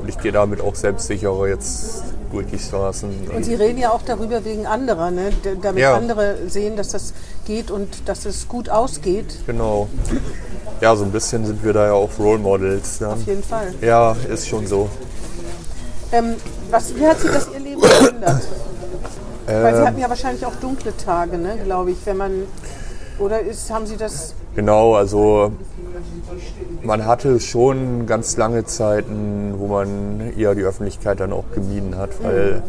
Und ich gehe damit auch selbstsicherer jetzt durch die Straßen. Und Sie reden ja auch darüber wegen anderer, ne? D- damit Ja. andere sehen, dass das geht und dass es gut ausgeht. Genau. Ja, so ein bisschen sind wir da ja auch Role Models. Dann. Auf jeden Fall. Ja, ist schon so. Ähm, was, wie hat sich das Ihr Leben verändert? Weil Sie Ähm, hatten ja wahrscheinlich auch dunkle Tage, ne, glaube ich, wenn man. Oder ist, haben Sie das. Genau, also man hatte schon ganz lange Zeiten, wo man eher die Öffentlichkeit dann auch gemieden hat, weil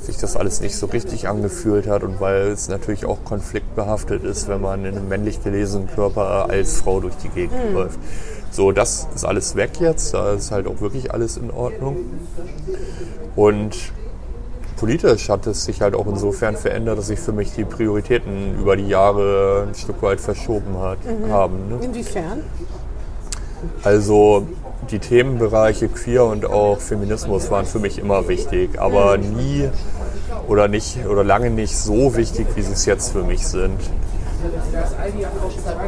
sich das alles nicht so richtig angefühlt hat und weil es natürlich auch konfliktbehaftet ist, wenn man in einem männlich gelesenen Körper als Frau durch die Gegend läuft. So, das ist alles weg jetzt, da ist halt auch wirklich alles in Ordnung. Und politisch hat es sich halt auch insofern verändert, dass sich für mich die Prioritäten über die Jahre ein Stück weit verschoben hat, haben. Ne? Inwiefern? Also die Themenbereiche Queer und auch Feminismus waren für mich immer wichtig, aber nie oder nicht oder lange nicht so wichtig, wie sie es jetzt für mich sind.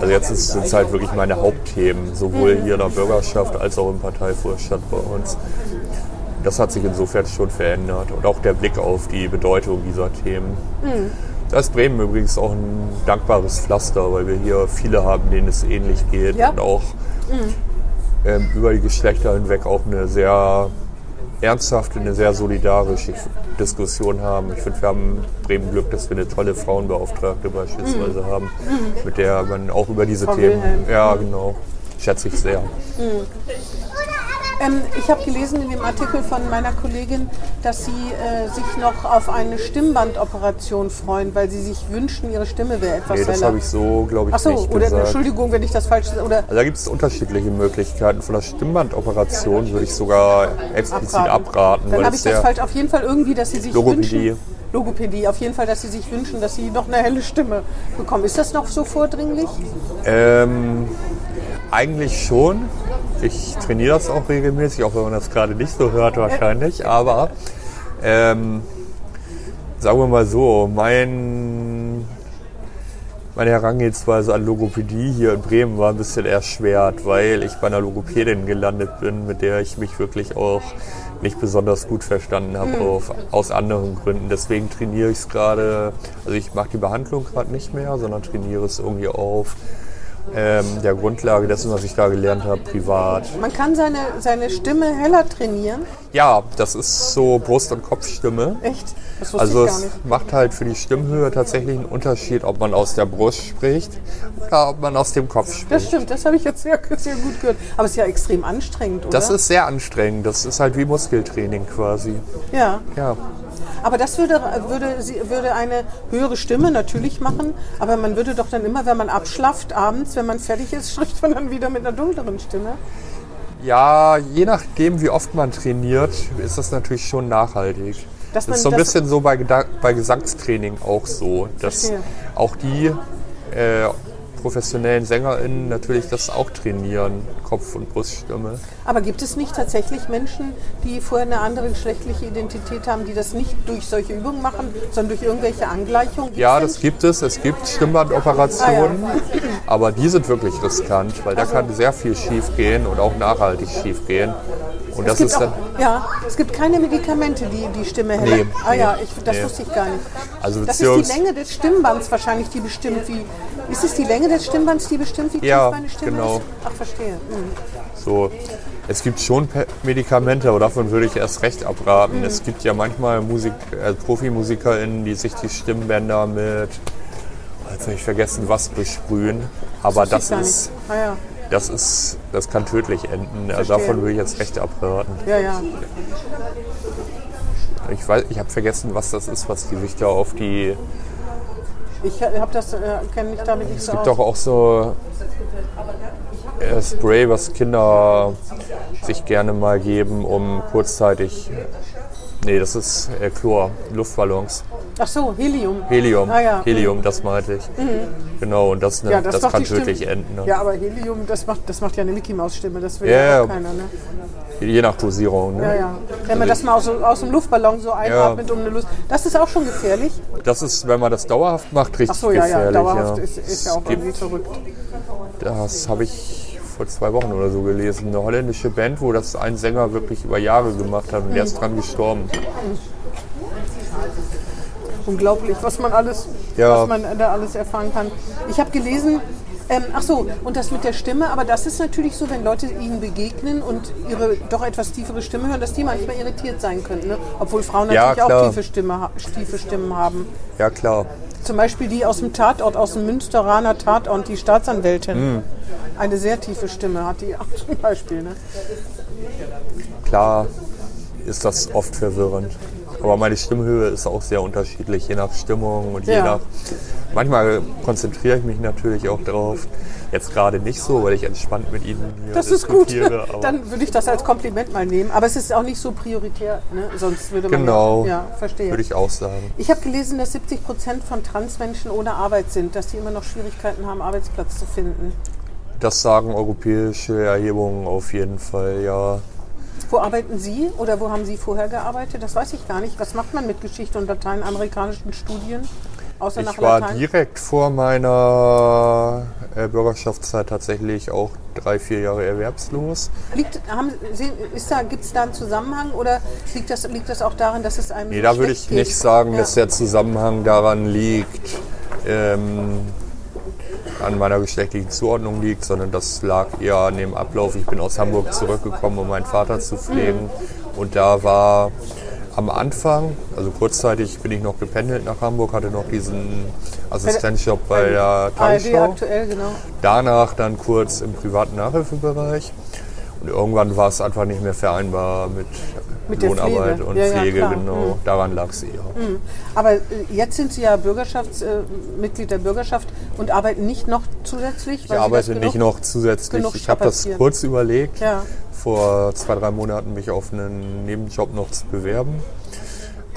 Also jetzt sind es halt wirklich meine Hauptthemen, sowohl hier in der Bürgerschaft als auch im Parteivorstand bei uns. Das hat sich insofern schon verändert und auch der Blick auf die Bedeutung dieser Themen. Da ist Bremen übrigens auch ein dankbares Pflaster, weil wir hier viele haben, denen es ähnlich geht Ja. und auch ähm, über die Geschlechter hinweg auch eine sehr ernsthafte, eine sehr solidarische Diskussion haben. Ich finde, wir haben in Bremen Glück, dass wir eine tolle Frauenbeauftragte beispielsweise haben, mit der man auch über diese Frau Themen, Wilhelm. ja genau, schätze ich sehr. Ähm, ich habe gelesen in dem Artikel von meiner Kollegin, dass Sie äh, sich noch auf eine Stimmbandoperation freuen, weil Sie sich wünschen, Ihre Stimme wäre etwas Nee, das heller. habe ich so, glaube ich, Achso, nicht oder gesagt. Entschuldigung, wenn ich das falsch oder Also da gibt es unterschiedliche Möglichkeiten. Von der Stimmbandoperation würde ich sogar explizit abraten. abraten, Dann habe ich das falsch. Auf jeden Fall irgendwie, dass Sie sich Logopädie. wünschen. Logopädie, auf jeden Fall, dass Sie sich wünschen, dass Sie noch eine helle Stimme bekommen. Ist das noch so vordringlich? Ähm, eigentlich schon. Ich trainiere das auch regelmäßig, auch wenn man das gerade nicht so hört wahrscheinlich. Aber ähm, sagen wir mal so, mein, meine Herangehensweise an Logopädie hier in Bremen war ein bisschen erschwert, weil ich bei einer Logopädin gelandet bin, mit der ich mich wirklich auch nicht besonders gut verstanden habe, auf, aus anderen Gründen. Deswegen trainiere ich es gerade, also ich mache die Behandlung gerade nicht mehr, sondern trainiere es irgendwie auf ähm, der Grundlage dessen, was ich da gelernt habe, privat. Man kann seine, seine Stimme heller trainieren. Ja, das ist so Brust- und Kopfstimme. Echt? Das wusste Also ich gar es nicht. macht halt für die Stimmhöhe tatsächlich einen Unterschied, ob man aus der Brust spricht oder ob man aus dem Kopf spricht. Das stimmt, das habe ich jetzt sehr, sehr gut gehört. Aber es ist ja extrem anstrengend, oder? Das ist sehr anstrengend. Das ist halt wie Muskeltraining quasi. ja. Ja. Aber das würde, würde, würde eine höhere Stimme natürlich machen. Aber man würde doch dann immer, wenn man abschlafft, abends, wenn man fertig ist, spricht man dann wieder mit einer dunkleren Stimme. ja, je nachdem, wie oft man trainiert, ist das natürlich schon nachhaltig. Das ist so ein bisschen so bei, bei Gesangstraining auch so, dass Verstehe. auch die äh, professionellen SängerInnen natürlich das auch trainieren, Kopf- und Bruststimme. Aber gibt es nicht tatsächlich Menschen, die vorher eine andere geschlechtliche Identität haben, die das nicht durch solche Übungen machen, sondern durch irgendwelche Angleichungen? Gibt's Ja, das gibt es. Es gibt Stimmbandoperationen, aber die sind wirklich riskant, weil da kann sehr viel schief gehen und auch nachhaltig schief gehen. Und Es das gibt ist dann, auch, ja, es gibt keine Medikamente, die die Stimme heller. Nee, ah ja, ich, das nee. wusste ich gar nicht. Also das ist die Länge des Stimmbands wahrscheinlich, die bestimmt, wie. Ist es die Länge des Stimmbands, die bestimmt, wie tief Ja, meine Stimme genau. ist? Ach, verstehe. Hm. so. Es gibt schon Medikamente, aber davon würde ich erst recht abraten. Mhm. Es gibt ja manchmal Musik, äh, ProfimusikerInnen, die sich die Stimmbänder mit, jetzt habe ich vergessen, was besprühen. Aber das gar ist. Ah, ja. das ist, das kann tödlich enden. Also Verstehe. davon würde ich jetzt recht abraten. ja, ja. Ich weiß, ich habe vergessen, was das ist, was die sich da auf die Ich habe das, äh, kenne mich damit nicht Es so gibt aus. doch auch so äh, Spray, was Kinder sich gerne mal geben, um kurzzeitig. Nee, das ist äh, Chlor, Luftballons. Ach so, Helium. Helium, Ah, ja. Helium, das meinte ich. Genau, und das, ne, Ja, das, das, kann tödlich enden. Ne? Ja, aber Helium, das macht, das macht ja eine Mickey Maus Stimme. Das will Ja, ja, keiner. Ne? Je nach Dosierung. Ne? Ja, ja. Wenn man das mal aus, aus dem Luftballon so einatmet, um eine Lust. Das ist auch schon gefährlich. Das ist, wenn man das dauerhaft macht, richtig Ach so, ja, ja. gefährlich. Dauerhaft ja. Ist, ist ja auch irgendwie verrückt. Das habe ich vor zwei Wochen oder so gelesen. Eine holländische Band, wo das ein Sänger wirklich über Jahre gemacht hat und der ist dran gestorben. Unglaublich, was man alles, Ja. was man da alles erfahren kann. Ich habe gelesen, ähm, ach so, und das mit der Stimme, aber das ist natürlich so, wenn Leute ihnen begegnen und ihre doch etwas tiefere Stimme hören, dass die manchmal irritiert sein können. Ne? Obwohl Frauen Ja, natürlich auch klar. tiefe, Stimme, tiefe Stimmen haben. Ja, klar. Zum Beispiel die aus dem Tatort, aus dem Münsteraner Tatort, die Staatsanwältin. Hm. Eine sehr tiefe Stimme hat die auch zum Beispiel. Ne? Klar ist das oft verwirrend. Aber meine Stimmhöhe ist auch sehr unterschiedlich, je nach Stimmung und je Ja. nach. Manchmal konzentriere ich mich natürlich auch drauf. Jetzt gerade nicht so, weil ich entspannt mit Ihnen hier Das ist gut. Dann würde ich das als Kompliment mal nehmen. Aber es ist auch nicht so prioritär, ne? sonst würde man Genau. ja, ja verstehe. Würde ich auch sagen. Ich habe gelesen, dass 70 Prozent von Transmenschen ohne Arbeit sind, dass die immer noch Schwierigkeiten haben, Arbeitsplatz zu finden. Das sagen europäische Erhebungen auf jeden Fall, ja. Wo arbeiten Sie oder wo haben Sie vorher gearbeitet? Das weiß ich gar nicht. Was macht man mit Geschichte und lateinamerikanischen Studien? Außer Ich war Latein? direkt vor meiner äh, Bürgerschaftszeit tatsächlich auch drei, vier Jahre erwerbslos. Liegt, haben, Sie- ist da, gibt es da einen Zusammenhang oder liegt das, liegt das auch daran, dass es einem Nee, da würde ich geht? nicht sagen, ja. dass der Zusammenhang daran liegt, ähm, an meiner geschlechtlichen Zuordnung liegt, sondern das lag eher an dem Ablauf. Ich bin aus Hamburg zurückgekommen, um meinen Vater zu pflegen. Und da war am Anfang, also kurzzeitig bin ich noch gependelt nach Hamburg, hatte noch diesen Assistenzjob bei der Tagesschau. genau. Danach dann kurz im privaten Nachhilfebereich. Und irgendwann war es einfach nicht mehr vereinbar mit, Mit Lohnarbeit und Ja, ja, Pflege, klar. genau. Mhm. Daran lag es eher. Aber äh, jetzt sind Sie ja Bürgerschafts, äh, Mitglied der Bürgerschaft und arbeiten nicht noch zusätzlich? Ich Sie arbeite nicht noch zusätzlich. Ich habe das kurz überlegt, Ja. vor zwei, drei Monaten mich auf einen Nebenjob noch zu bewerben.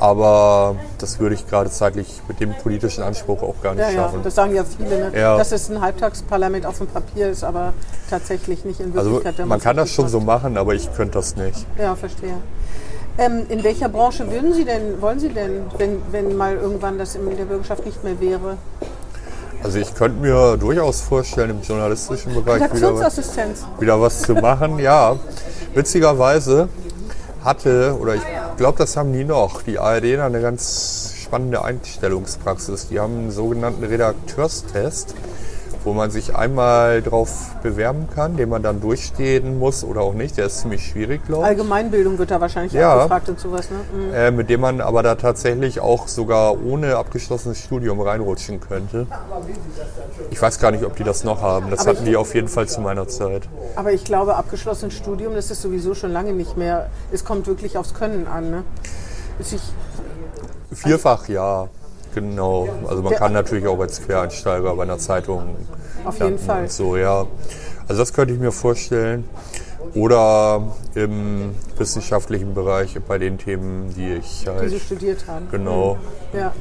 Aber das würde ich gerade zeitlich mit dem politischen Anspruch auch gar nicht Ja, ja, schaffen. das sagen ja viele, ne? Ja. dass es ein Halbtagsparlament auf dem Papier ist, aber tatsächlich nicht in also Wirklichkeit. der man kann das schon so machen, aber ich könnte das nicht. Ja, verstehe. Ähm, in welcher Branche würden Sie denn, wollen Sie denn, wenn, wenn mal irgendwann das in der Bürgerschaft nicht mehr wäre? Also ich könnte mir durchaus vorstellen, im journalistischen Bereich wieder was, wieder was zu machen. Ja, witzigerweise hatte, oder ich glaube, das haben die noch, die ARD eine ganz spannende Einstellungspraxis. Die haben einen sogenannten Redakteurstest, wo man sich einmal drauf bewerben kann, den man dann durchstehen muss oder auch nicht. Der ist ziemlich schwierig, glaube ich. Allgemeinbildung wird da wahrscheinlich Ja. abgefragt und sowas. Ne? Mhm. Äh, mit dem man aber da tatsächlich auch sogar ohne abgeschlossenes Studium reinrutschen könnte. Ich weiß gar nicht, ob die das noch haben. Das Aber hatten die auf jeden Fall zu meiner Zeit. Aber ich glaube, abgeschlossenes Studium, das ist sowieso schon lange nicht mehr. Es kommt wirklich aufs Können an. Ne? Ist Ich, Vierfach ja, genau. Also man kann natürlich auch als Quereinsteiger bei einer Zeitung Auf jeden Fall. so, ja. Also das könnte ich mir vorstellen. Oder im wissenschaftlichen Bereich bei den Themen, die ich die halt Sie studiert haben. genau Ja.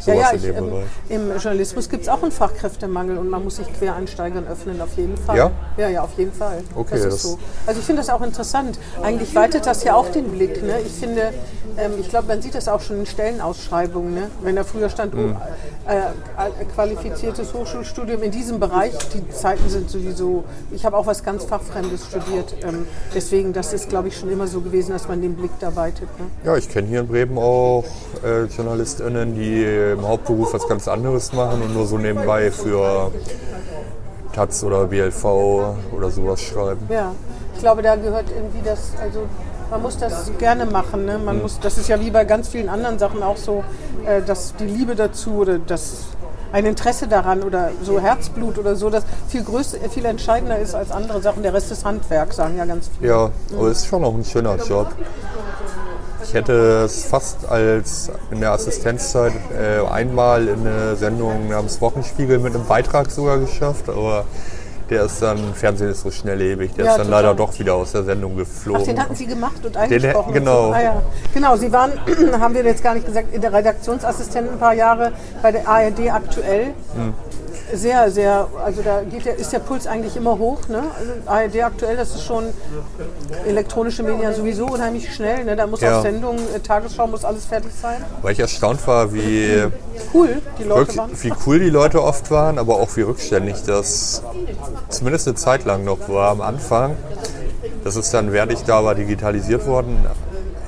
Sowas ja, ja, in ich, ähm. Im Journalismus gibt es auch einen Fachkräftemangel und man muss sich Quereinsteigern öffnen, auf jeden Fall. Ja? Ja, ja, auf jeden Fall. Okay, das ist das- so. Also ich finde das auch interessant. Eigentlich weitet das ja auch den Blick. Ne? Ich finde, ähm, ich glaube, man sieht das auch schon in Stellenausschreibungen. Ne? Wenn da früher stand, Mhm. oh, äh, qualifiziertes Hochschulstudium in diesem Bereich, die Zeiten sind sowieso, ich habe auch was ganz Fachfremdes studiert. Ähm, deswegen, das ist, glaube ich, schon immer so gewesen, dass man den Blick da weitet. Ne? Ja, ich kenne hier in Bremen auch äh, JournalistInnen, die im Hauptberuf was ganz anderes machen und nur so nebenbei für Taz oder BLV oder sowas schreiben. Ja, ich glaube, da gehört irgendwie das, also man muss das gerne machen. Ne? Man muss, das ist ja wie bei ganz vielen anderen Sachen auch so, äh, dass die Liebe dazu oder das ein Interesse daran oder so Herzblut oder so, das viel größer, viel entscheidender ist als andere Sachen. Der Rest ist Handwerk, sagen ja ganz viele. Ja, aber es ist schon auch ein schöner Job. Ich hätte es fast als in der Assistenzzeit äh, einmal in eine Sendung namens Wochenspiegel mit einem Beitrag sogar geschafft, aber der ist dann, Fernsehen ist so schnelllebig, der Ja, ist dann total. leider doch wieder aus der Sendung geflogen. Ach, den hatten Sie gemacht und eingesprochen. genau. Und so. Ah, ja. Genau, Sie waren, haben wir jetzt gar nicht gesagt, in der Redaktionsassistentin ein paar Jahre bei der ARD aktuell. Hm. Sehr, sehr, also da geht der, ist der Puls eigentlich immer hoch. Ne? Also ARD aktuell, das ist schon elektronische Medien sowieso unheimlich schnell. Ne? Da muss Ja. auch Sendung, äh, Tagesschau, muss alles fertig sein. Weil ich erstaunt war, wie, Cool, die Leute waren. wie cool die Leute oft waren, aber auch wie rückständig das zumindest eine Zeit lang noch war am Anfang. Das ist dann, während ich da war, digitalisiert worden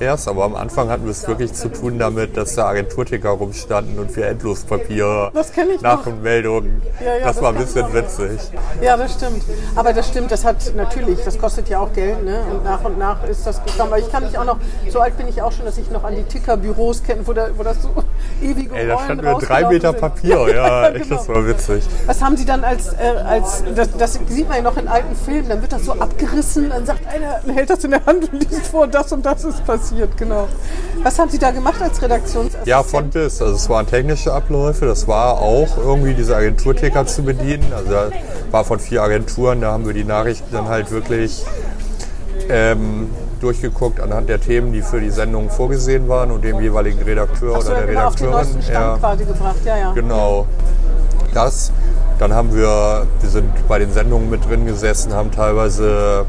erst, aber am Anfang hatten wir es wirklich zu tun damit, dass da Agenturticker rumstanden und wir Endlospapier, Das kenn ich noch. Nach- und Meldungen. Ja, ja, das, das war ein bisschen witzig. Ja, das stimmt. Aber das stimmt, das hat natürlich, das kostet ja auch Geld, ne? Und nach und nach ist das gekommen. Aber ich kann mich auch noch, so alt bin ich auch schon, dass ich noch an die Tickerbüros kenne, wo, da, wo das so ewige Ey, da standen wir drei Meter sind. Papier, ja, echt, genau. das war witzig. Was haben Sie dann als, äh, als das, das sieht man ja noch in alten Filmen, dann wird das so abgerissen, dann sagt einer, hält das in der Hand und liest vor, das und das ist passiert. Passiert, genau. Was haben Sie da gemacht als Redaktionsassistent? Ja, von bis. Also es waren technische Abläufe. Das war auch irgendwie diese Agenturticker zu bedienen. Also da war von vier Agenturen. Da haben wir die Nachrichten dann halt wirklich ähm, durchgeguckt anhand der Themen, die für die Sendung vorgesehen waren und dem jeweiligen Redakteur so, oder ja, der genau, auf den Redakteurin. neuesten Stand quasi gebracht, ja, ja. Genau. Das. Dann haben wir, wir sind bei den Sendungen mit drin gesessen, haben teilweise,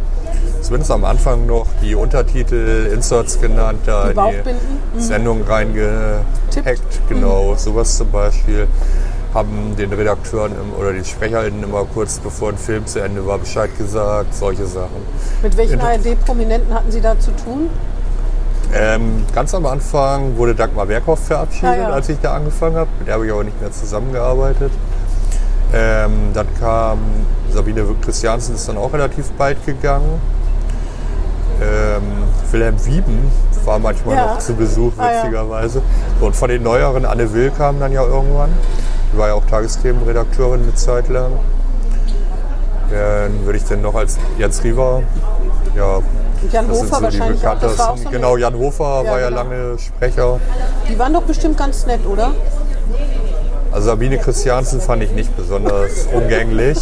zumindest am Anfang noch, die Untertitel, Inserts genannt, da Die die mhm. Sendung reingehackt. Tippt. Genau, sowas zum Beispiel. Haben den Redakteuren oder den SprecherInnen immer kurz bevor ein Film zu Ende war Bescheid gesagt, solche Sachen. Mit welchen ARD-Prominenten hatten Sie da zu tun? Ähm, ganz am Anfang wurde Dagmar Berghoff verabschiedet, Ah, ja. als ich da angefangen habe. Mit der habe ich aber nicht mehr zusammengearbeitet. Ähm, dann kam Sabine Christiansen, ist dann auch relativ bald gegangen. Ähm, Wilhelm Wieben war manchmal Ja. noch zu Besuch, Ah, witzigerweise. Und von den neueren, Anne Will kam dann ja irgendwann. Die war ja auch Tagesthemenredakteurin eine Zeit lang. Dann würde ich dann noch als Jens Riewer, ja, Jan das sind Hofer so die wahrscheinlich. Das war auch bekanntesten. so genau, Jan Hofer Ja, war ja genau. lange Sprecher. Die waren doch bestimmt ganz nett, oder? Also Sabine Christiansen fand ich nicht besonders umgänglich.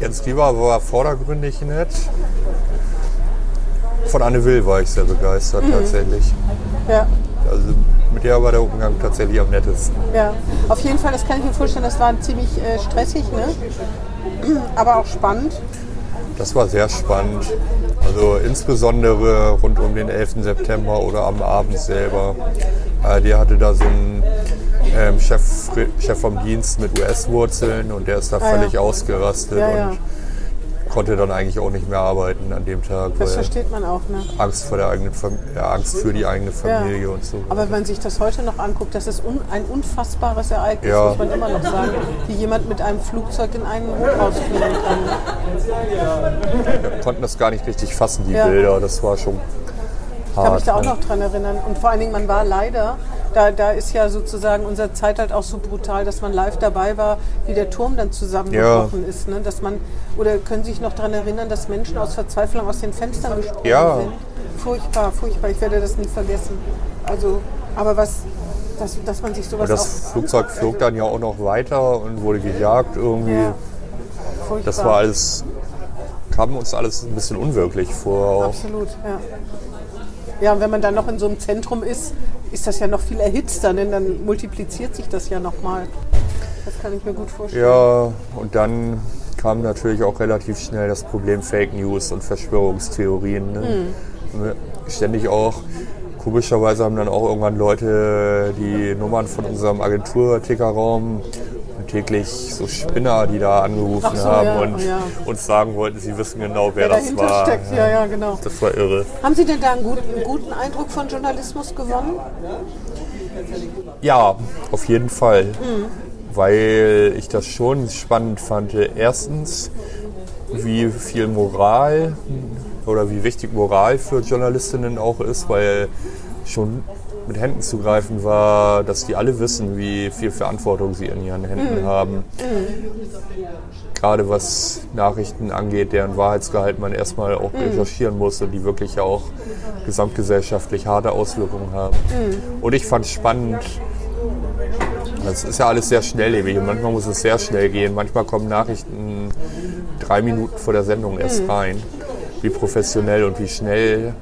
Jens Riewer war vordergründig nett. Von Anne Will war ich sehr begeistert Mhm. tatsächlich. Ja. Also mit der war der Umgang tatsächlich am nettesten. Ja, auf jeden Fall, das kann ich mir vorstellen, das war ziemlich äh, stressig, ne? aber auch spannend. Das war sehr spannend. Also insbesondere rund um den 11. September oder am Abend selber. Äh, der hatte da so einen ähm, Chef, Chef vom Dienst mit US-Wurzeln und der ist da Ah, ja. völlig ausgerastet Ja, ja. und konnte dann eigentlich auch nicht mehr arbeiten an dem Tag, Das versteht man auch. Ne? Angst vor der eigenen Fam ja, Angst für die eigene Familie Ja. und so. Aber wenn man sich das heute noch anguckt, das ist un ein unfassbares Ereignis, Ja. muss man immer noch sagen, wie jemand mit einem Flugzeug in einen Hochhaus fliegen kann. Wir konnten das gar nicht richtig fassen, die Ja. Bilder. Das war schon Ich kann mich da auch noch dran erinnern. Und vor allen Dingen, man war leider, da, da ist ja sozusagen unsere Zeit halt auch so brutal, dass man live dabei war, wie der Turm dann zusammengebrochen ist. Ne? Dass man, oder können Sie sich noch daran erinnern, dass Menschen aus Verzweiflung aus den Fenstern gesprungen Ja. sind? Furchtbar, furchtbar. Ich werde das nie vergessen. Also, aber was, dass, dass man sich sowas Und das Flugzeug flog dann ja auch noch weiter und wurde gejagt irgendwie. Ja. furchtbar. Das war alles, kam uns alles ein bisschen unwirklich vor. Absolut, ja. Ja, und wenn man dann noch in so einem Zentrum ist, ist das ja noch viel erhitzter, denn dann multipliziert sich das ja nochmal. Das kann ich mir gut vorstellen. Ja, und dann kam natürlich auch relativ schnell das Problem Fake News und Verschwörungstheorien. Ne? Mhm. Ständig auch, komischerweise haben dann auch irgendwann Leute die Nummern von unserem Agentur-Tickerraum täglich so Spinner, die da angerufen so, haben ja, und ja. uns sagen wollten, sie wissen genau, wer, Wer das war. steckt, ja, ja, genau. Das war irre. Haben Sie denn da einen guten, einen guten Eindruck von Journalismus gewonnen? Ja, auf jeden Fall. Weil ich das schon spannend fand. Erstens, wie viel Moral oder wie wichtig Moral für Journalistinnen auch ist, weil schon mit Händen zu greifen war, dass die alle wissen, wie viel Verantwortung sie in ihren Händen haben. Gerade was Nachrichten angeht, deren Wahrheitsgehalt man erstmal auch recherchieren muss und die wirklich ja auch gesamtgesellschaftlich harte Auswirkungen haben. Und ich fand es spannend, das ist ja alles sehr schnelllebig und manchmal muss es sehr schnell gehen. Manchmal kommen Nachrichten drei Minuten vor der Sendung erst rein. Wie professionell und wie schnell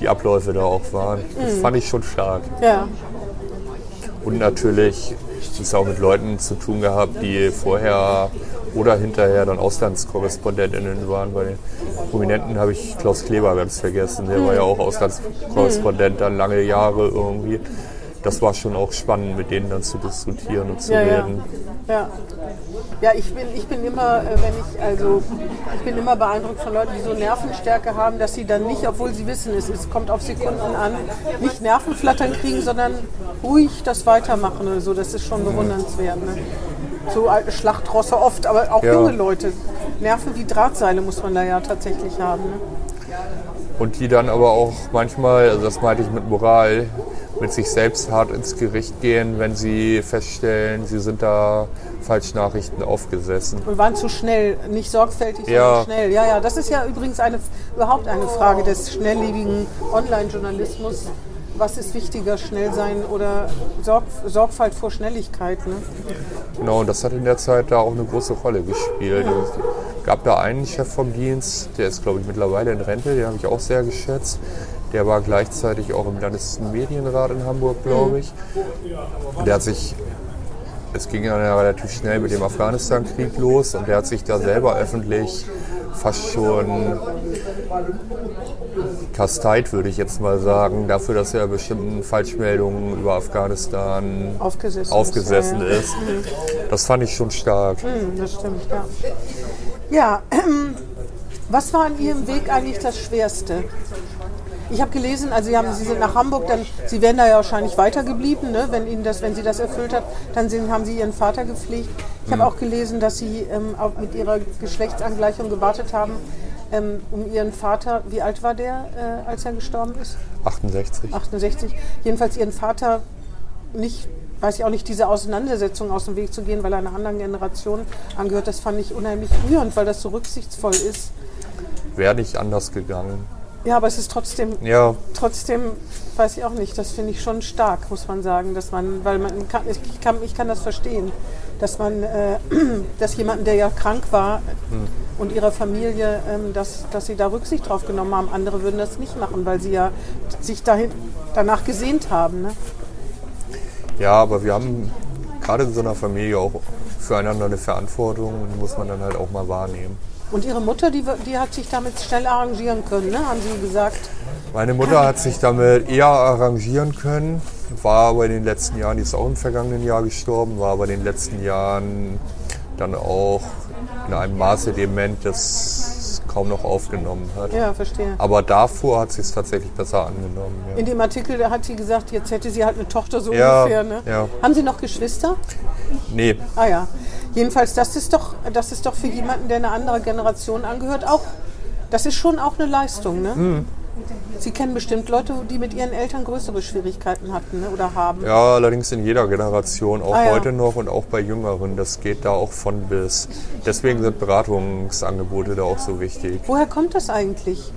die Abläufe da auch waren. Das fand ich schon stark. Ja, Und natürlich ist auch mit Leuten zu tun gehabt, die vorher oder hinterher dann Auslandskorrespondentinnen waren. Bei den Prominenten habe ich Klaus Kleber ganz vergessen. Der war ja auch Auslandskorrespondent dann lange Jahre irgendwie. Das war schon auch spannend, mit denen dann zu diskutieren und zu ja, ja. reden. Ja, ja ich, bin, ich bin immer, äh, wenn ich, also, ich bin immer beeindruckt von Leuten, die so Nervenstärke haben, dass sie dann nicht, obwohl sie wissen, es, es kommt auf Sekunden an, nicht Nervenflattern kriegen, sondern ruhig das weitermachen oder so. Das ist schon bewundernswert. Ne? So alte Schlachtrosse oft, aber auch Ja. junge Leute. Nerven wie Drahtseile muss man da ja tatsächlich haben. Ne? Und die dann aber auch manchmal, also das meinte ich mit Moral, mit sich selbst hart ins Gericht gehen, wenn sie feststellen, sie sind da Falschnachrichten aufgesessen. Und waren zu schnell, nicht sorgfältig, Ja. sondern schnell. Ja, ja, das ist ja übrigens eine, überhaupt eine Frage des schnelllebigen Online-Journalismus. Was ist wichtiger, schnell sein oder Sorg, Sorgfalt vor Schnelligkeit? Ne? Genau, und das hat in der Zeit da auch eine große Rolle gespielt. Es gab da einen Chef vom Dienst, der ist, glaube ich, mittlerweile in Rente, den habe ich auch sehr geschätzt. Der war gleichzeitig auch im Landesmedienrat in Hamburg, glaube ich. Und der hat sich, es ging dann ja relativ schnell mit dem Afghanistan-Krieg los und der hat sich da selber öffentlich fast schon kasteit, würde ich jetzt mal sagen, dafür, dass er bestimmten Falschmeldungen über Afghanistan Aufgesessen, aufgesessen ist. Das fand ich schon stark. Ja, ja. Hm, das stimmt, ja. Ja, ähm, was war an Ihrem Weg eigentlich das Schwerste? Ich habe gelesen, also Sie, haben, Sie sind nach Hamburg, dann Sie wären da ja wahrscheinlich weitergeblieben, ne? wenn Ihnen das, wenn Sie das erfüllt hat, dann sind, haben Sie Ihren Vater gepflegt. Ich habe auch gelesen, dass Sie ähm, auch mit Ihrer Geschlechtsangleichung gewartet haben ähm, um Ihren Vater. Wie alt war der, äh, als er gestorben ist? 68. 68. Jedenfalls Ihren Vater nicht, weiß ich auch nicht, diese Auseinandersetzung aus dem Weg zu gehen, weil er einer anderen Generation angehört. Das fand ich unheimlich rührend, weil das so rücksichtsvoll ist. Wäre nicht anders gegangen. Ja, aber es ist trotzdem Ja, trotzdem weiß ich auch nicht, das finde ich schon stark, muss man sagen, dass man, weil man kann, ich kann, ich kann das verstehen, dass man, äh, dass jemanden, der ja krank war und ihrer Familie, ähm, dass, dass sie da Rücksicht drauf genommen haben. Andere würden das nicht machen, weil sie ja sich dahin, danach gesehnt haben. Ne? ja, aber wir haben gerade in so einer Familie auch füreinander eine Verantwortung und die muss man dann halt auch mal wahrnehmen. Und ihre Mutter, die, die hat sich damit schnell arrangieren können, ne? haben sie gesagt. Meine Mutter hat sich damit eher arrangieren können, war aber in den letzten Jahren, die ist auch im vergangenen Jahr gestorben, war aber in den letzten Jahren dann auch in einem Maße dement, das kaum noch aufgenommen hat. Ja, verstehe. Aber davor hat sie es tatsächlich besser angenommen. Ja. In dem Artikel hat sie gesagt, jetzt hätte sie halt eine Tochter so Ja, ungefähr. Ne? ja. Haben Sie noch Geschwister? Nee, Ah ja. Jedenfalls, das ist doch, das ist doch für jemanden, der einer anderen Generation angehört, auch, das ist schon auch eine Leistung, ne? Hm. Sie kennen bestimmt Leute, die mit ihren Eltern größere Schwierigkeiten hatten ne? oder haben. Ja, allerdings in jeder Generation, auch Ah, ja. heute noch und auch bei Jüngeren. Das geht da auch von bis. Deswegen sind Beratungsangebote da auch so wichtig. Woher kommt das eigentlich?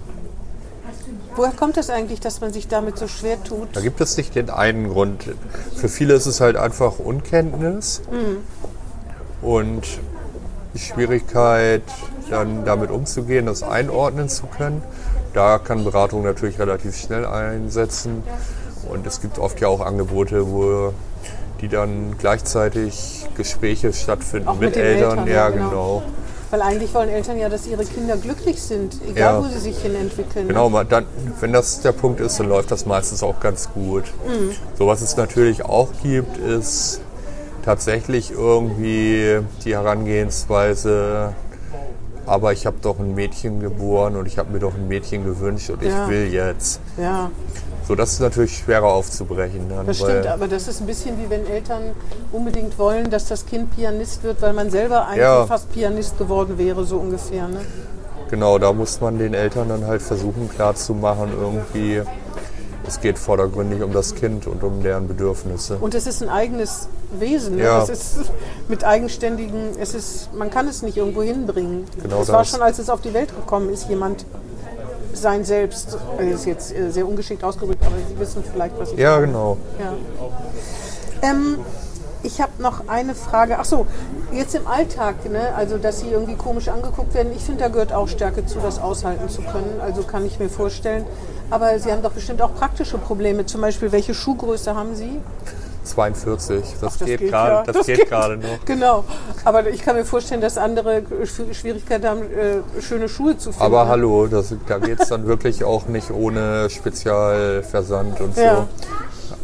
Woher kommt das eigentlich, dass man sich damit so schwer tut? Da gibt es nicht den einen Grund. Für viele ist es halt einfach Unkenntnis und die Schwierigkeit, dann damit umzugehen, das einordnen zu können. Da kann Beratung natürlich relativ schnell einsetzen. Und es gibt oft ja auch Angebote, wo die dann gleichzeitig Gespräche stattfinden mit mit, Eltern. Eltern, ja, ja, genau. genau. Weil eigentlich wollen Eltern ja, dass ihre Kinder glücklich sind, egal Ja. wo sie sich hin entwickeln. Genau, man- dann, wenn das der Punkt ist, dann läuft das meistens auch ganz gut. So was es natürlich auch gibt, ist tatsächlich irgendwie die Herangehensweise, aber ich habe doch ein Mädchen geboren und ich habe mir doch ein Mädchen gewünscht und Ja. ich will jetzt. Ja, So, das ist natürlich schwerer aufzubrechen. Dann, das stimmt, aber das ist ein bisschen wie wenn Eltern unbedingt wollen, dass das Kind Pianist wird, weil man selber eigentlich Ja. fast Pianist geworden wäre, so ungefähr. Ne? Genau, da muss man den Eltern dann halt versuchen klarzumachen, irgendwie, es geht vordergründig um das Kind und um deren Bedürfnisse. Und es ist ein eigenes Wesen. Ne? Ja. Es ist mit eigenständigen, es ist, man kann es nicht irgendwo hinbringen. Genau es war schon, als es auf die Welt gekommen ist, jemand sein Selbst, das ist jetzt äh, sehr ungeschickt ausgedrückt, aber Sie wissen vielleicht, was ich Ja, meine. genau. Ja. Ähm, ich habe noch eine Frage. Ach so, jetzt im Alltag, ne? also dass Sie irgendwie komisch angeguckt werden. Ich finde, da gehört auch Stärke zu, das aushalten zu können. Also kann ich mir vorstellen. Aber Sie haben doch bestimmt auch praktische Probleme. Zum Beispiel, welche Schuhgröße haben Sie? 42, das, Das geht ja. gerade, das, geht gerade noch. Genau. Aber ich kann mir vorstellen, dass andere Schw- Schwierigkeiten haben, äh, schöne Schuhe zu finden. Aber hallo, das, da geht es dann wirklich auch nicht ohne Spezialversand und so.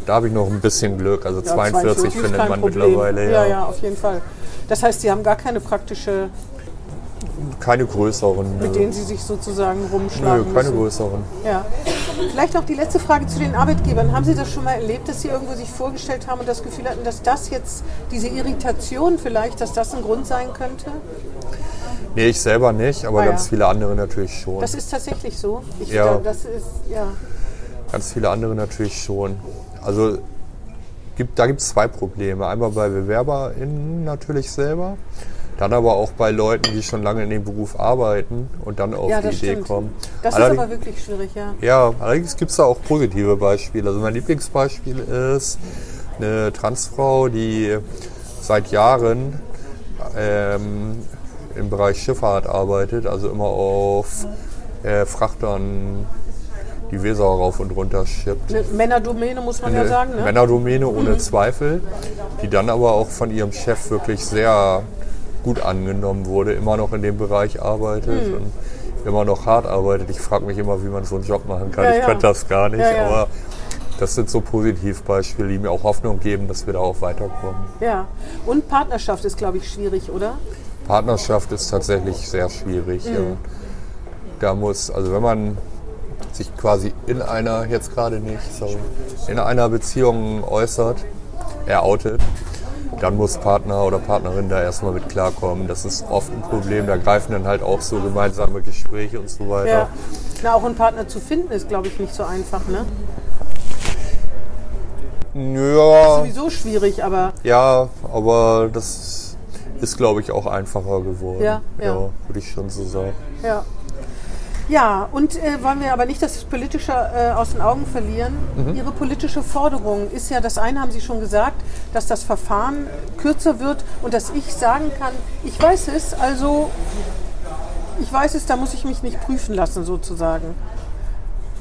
Ja. Da habe ich noch ein bisschen Glück. Also Ja, 42 ist findet kein man Problem. mittlerweile. Ja, Ja, ja, auf jeden Fall. Das heißt, Sie haben gar keine praktische, Keine größeren. mit denen Sie sich sozusagen rumschlagen Nö, keine müssen. größeren. Ja. Vielleicht noch die letzte Frage zu den Arbeitgebern. Haben Sie das schon mal erlebt, dass Sie irgendwo sich vorgestellt haben und das Gefühl hatten, dass das jetzt, diese Irritation vielleicht, dass das ein Grund sein könnte? Nee, ich selber nicht, aber Ah, ja. ganz viele andere natürlich schon. Das ist tatsächlich so. Ich, Ja. da- Das ist, ja. Ganz viele andere natürlich schon. Also gibt, da gibt es zwei Probleme. Einmal bei BewerberInnen natürlich selber, dann aber auch bei Leuten, die schon lange in dem Beruf arbeiten und dann auf Ja, die Idee stimmt. kommen. Das Allerdings- ist aber wirklich schwierig, ja. ja, allerdings gibt es da auch positive Beispiele. Also mein Lieblingsbeispiel ist eine Transfrau, die seit Jahren ähm, im Bereich Schifffahrt arbeitet, also immer auf äh, Frachtern die Weser rauf und runter schippt. Eine Männerdomäne, muss man ja Eine sagen. Ne? Männerdomäne ohne Zweifel, die dann aber auch von ihrem Chef wirklich sehr gut angenommen wurde, immer noch in dem Bereich arbeitet Hm. und immer noch hart arbeitet. Ich frage mich immer, wie man so einen Job machen kann. Ja, ich ja. könnte das gar nicht, Ja, ja. aber das sind so Positivbeispiele, die mir auch Hoffnung geben, dass wir da auch weiterkommen. Ja. Und Partnerschaft ist, glaube ich, schwierig, oder? Partnerschaft ist tatsächlich sehr schwierig. Mhm. Ja. Da muss, also wenn man sich quasi in einer, jetzt gerade nicht, sorry, in einer Beziehung äußert, er outet, dann muss Partner oder Partnerin da erstmal mit klarkommen. Das ist oft ein Problem. Da greifen dann halt auch so gemeinsame Gespräche und so weiter. Ja. Na, auch einen Partner zu finden ist, glaube ich, nicht so einfach, ne? Ja, Sowieso schwierig, aber ja, aber das ist, glaube ich, auch einfacher geworden. Ja, ja. würde ich schon so sagen. ja. Ja, und äh, wollen wir aber nicht das Politische äh, aus den Augen verlieren. Mhm. Ihre politische Forderung ist ja, das eine haben Sie schon gesagt, dass das Verfahren kürzer wird und dass ich sagen kann, ich weiß es, also ich weiß es, da muss ich mich nicht prüfen lassen sozusagen.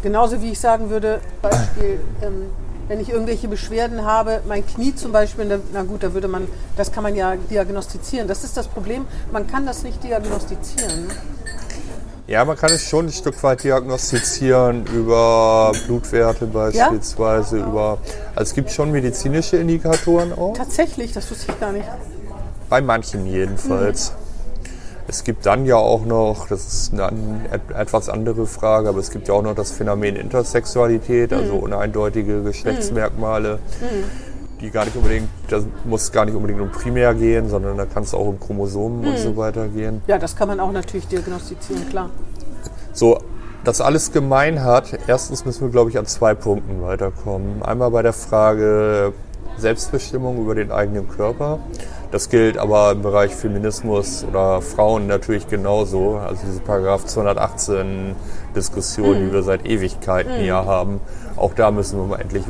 Genauso wie ich sagen würde, Beispiel, ähm, wenn ich irgendwelche Beschwerden habe, mein Knie zum Beispiel, na gut, da würde man, das kann man ja diagnostizieren. Das ist das Problem, man kann das nicht diagnostizieren. Ja, man kann es schon ein Stück weit diagnostizieren über Blutwerte beispielsweise, über. Also es gibt schon medizinische Indikatoren auch, Tatsächlich, das wusste ich gar nicht. bei manchen jedenfalls. Es gibt dann ja auch noch, das ist eine etwas andere Frage, aber es gibt ja auch noch das Phänomen Intersexualität, also uneindeutige Geschlechtsmerkmale, die gar nicht unbedingt, das muss gar nicht unbedingt um primär gehen, sondern da kann es auch um Chromosomen und so weiter gehen. Ja, das kann man auch natürlich diagnostizieren, klar. So, das alles gemein hat, erstens müssen wir, glaube ich, an zwei Punkten weiterkommen. Einmal bei der Frage Selbstbestimmung über den eigenen Körper. Das gilt aber im Bereich Feminismus oder Frauen natürlich genauso. Also diese Paragraph 218 Diskussion, die wir seit Ewigkeiten hier haben. Auch da müssen wir mal endlich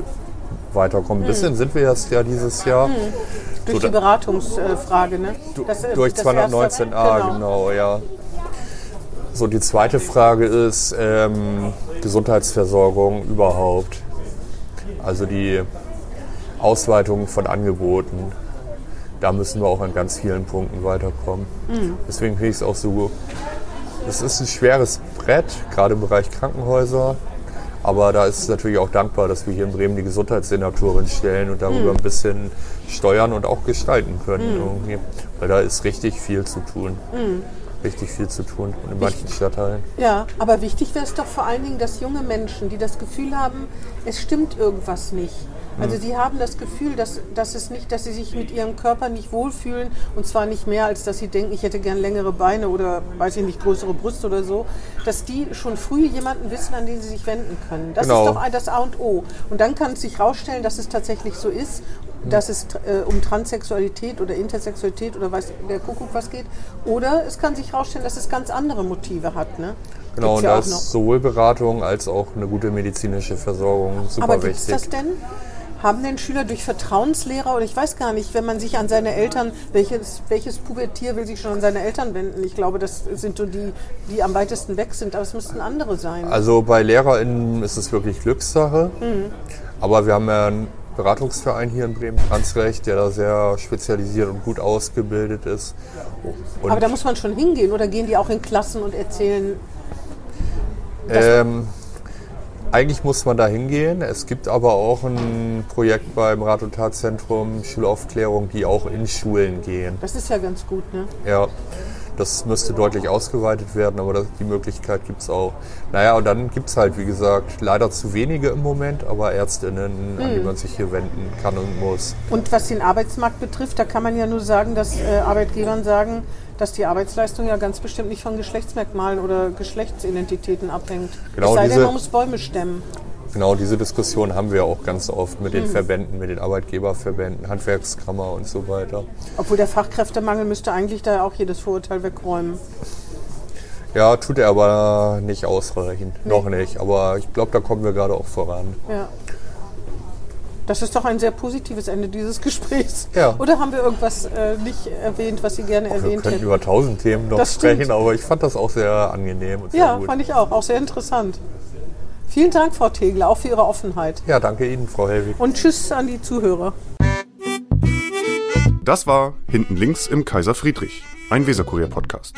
weiterkommen. Ein bisschen sind wir jetzt ja dieses Jahr. Durch So, die Beratungsfrage, ne? Das, durch das 219a, erste- genau. ja. So, die zweite Frage ist ähm, Gesundheitsversorgung überhaupt. Also die Ausweitung von Angeboten. Da müssen wir auch an ganz vielen Punkten weiterkommen. Deswegen finde ich es auch so, es ist ein schweres Brett, gerade im Bereich Krankenhäuser. Aber da ist es natürlich auch dankbar, dass wir hier in Bremen die Gesundheitssenatorin stellen und darüber ein bisschen steuern und auch gestalten können. Irgendwie. Weil da ist richtig viel zu tun. Richtig viel zu tun. Und in manchen Stadtteilen. Ja, aber wichtig wäre es doch vor allen Dingen, dass junge Menschen, die das Gefühl haben, es stimmt irgendwas nicht. Also sie haben das Gefühl, dass, dass es nicht, dass sie sich mit ihrem Körper nicht wohlfühlen und zwar nicht mehr, als dass sie denken, ich hätte gern längere Beine oder weiß ich nicht, größere Brüste oder so, dass die schon früh jemanden wissen, an den sie sich wenden können. Das Genau. ist doch das A und O. Und dann kann es sich herausstellen, dass es tatsächlich so ist, dass es äh, um Transsexualität oder Intersexualität oder weiß der Kuckuck was geht. Oder es kann sich herausstellen, dass es ganz andere Motive hat. Ne? Genau, Gibt's und ja da ist sowohl Beratung als auch eine gute medizinische Versorgung super Aber gibt es wichtig. das denn? Haben denn Schüler durch Vertrauenslehrer oder ich weiß gar nicht, wenn man sich an seine Eltern, welches, welches Pubertier will sich schon an seine Eltern wenden? Ich glaube, das sind so die, die am weitesten weg sind, aber es müssten andere sein. Also bei LehrerInnen ist es wirklich Glückssache. Mhm. Aber wir haben ja einen Beratungsverein hier in Bremen, Transrecht, der da sehr spezialisiert und gut ausgebildet ist. Und aber da muss man schon hingehen oder gehen die auch in Klassen und erzählen, ähm, eigentlich muss man da hingehen. Es gibt aber auch ein Projekt beim Rat- und Tatzentrum Schulaufklärung, die auch in Schulen gehen. das ist ja ganz gut, ne? Ja, das müsste deutlich ausgeweitet werden, aber das, die Möglichkeit gibt es auch. Naja, und dann gibt es halt, wie gesagt, leider zu wenige im Moment, aber Ärztinnen, an die man sich hier wenden kann und muss. Und was den Arbeitsmarkt betrifft, da kann man ja nur sagen, dass äh, Arbeitgebern sagen, dass die Arbeitsleistung ja ganz bestimmt nicht von Geschlechtsmerkmalen oder Geschlechtsidentitäten abhängt. Genau, es sei denn, diese- man muss Bäume stemmen. Genau, diese Diskussion haben wir auch ganz oft mit den Mhm. Verbänden, mit den Arbeitgeberverbänden, Handwerkskammer und so weiter. Obwohl der Fachkräftemangel müsste eigentlich da auch jedes Vorurteil wegräumen. Ja, tut er aber nicht ausreichend. Noch nicht. Aber ich glaube, da kommen wir gerade auch voran. Ja. Das ist doch ein sehr positives Ende dieses Gesprächs. Ja. Oder haben wir irgendwas äh, nicht erwähnt, was Sie gerne Wir erwähnt könnten hätten? über tausend Themen noch Das stimmt. sprechen, aber ich fand das auch sehr angenehm und sehr Ja, gut. fand ich auch. Auch sehr interessant. Vielen Dank, Frau Tegler, auch für Ihre Offenheit. Ja, danke Ihnen, Frau Helwig. Und tschüss an die Zuhörer. Das war Hinten links im Kaiser Friedrich, ein Weserkurier-Podcast.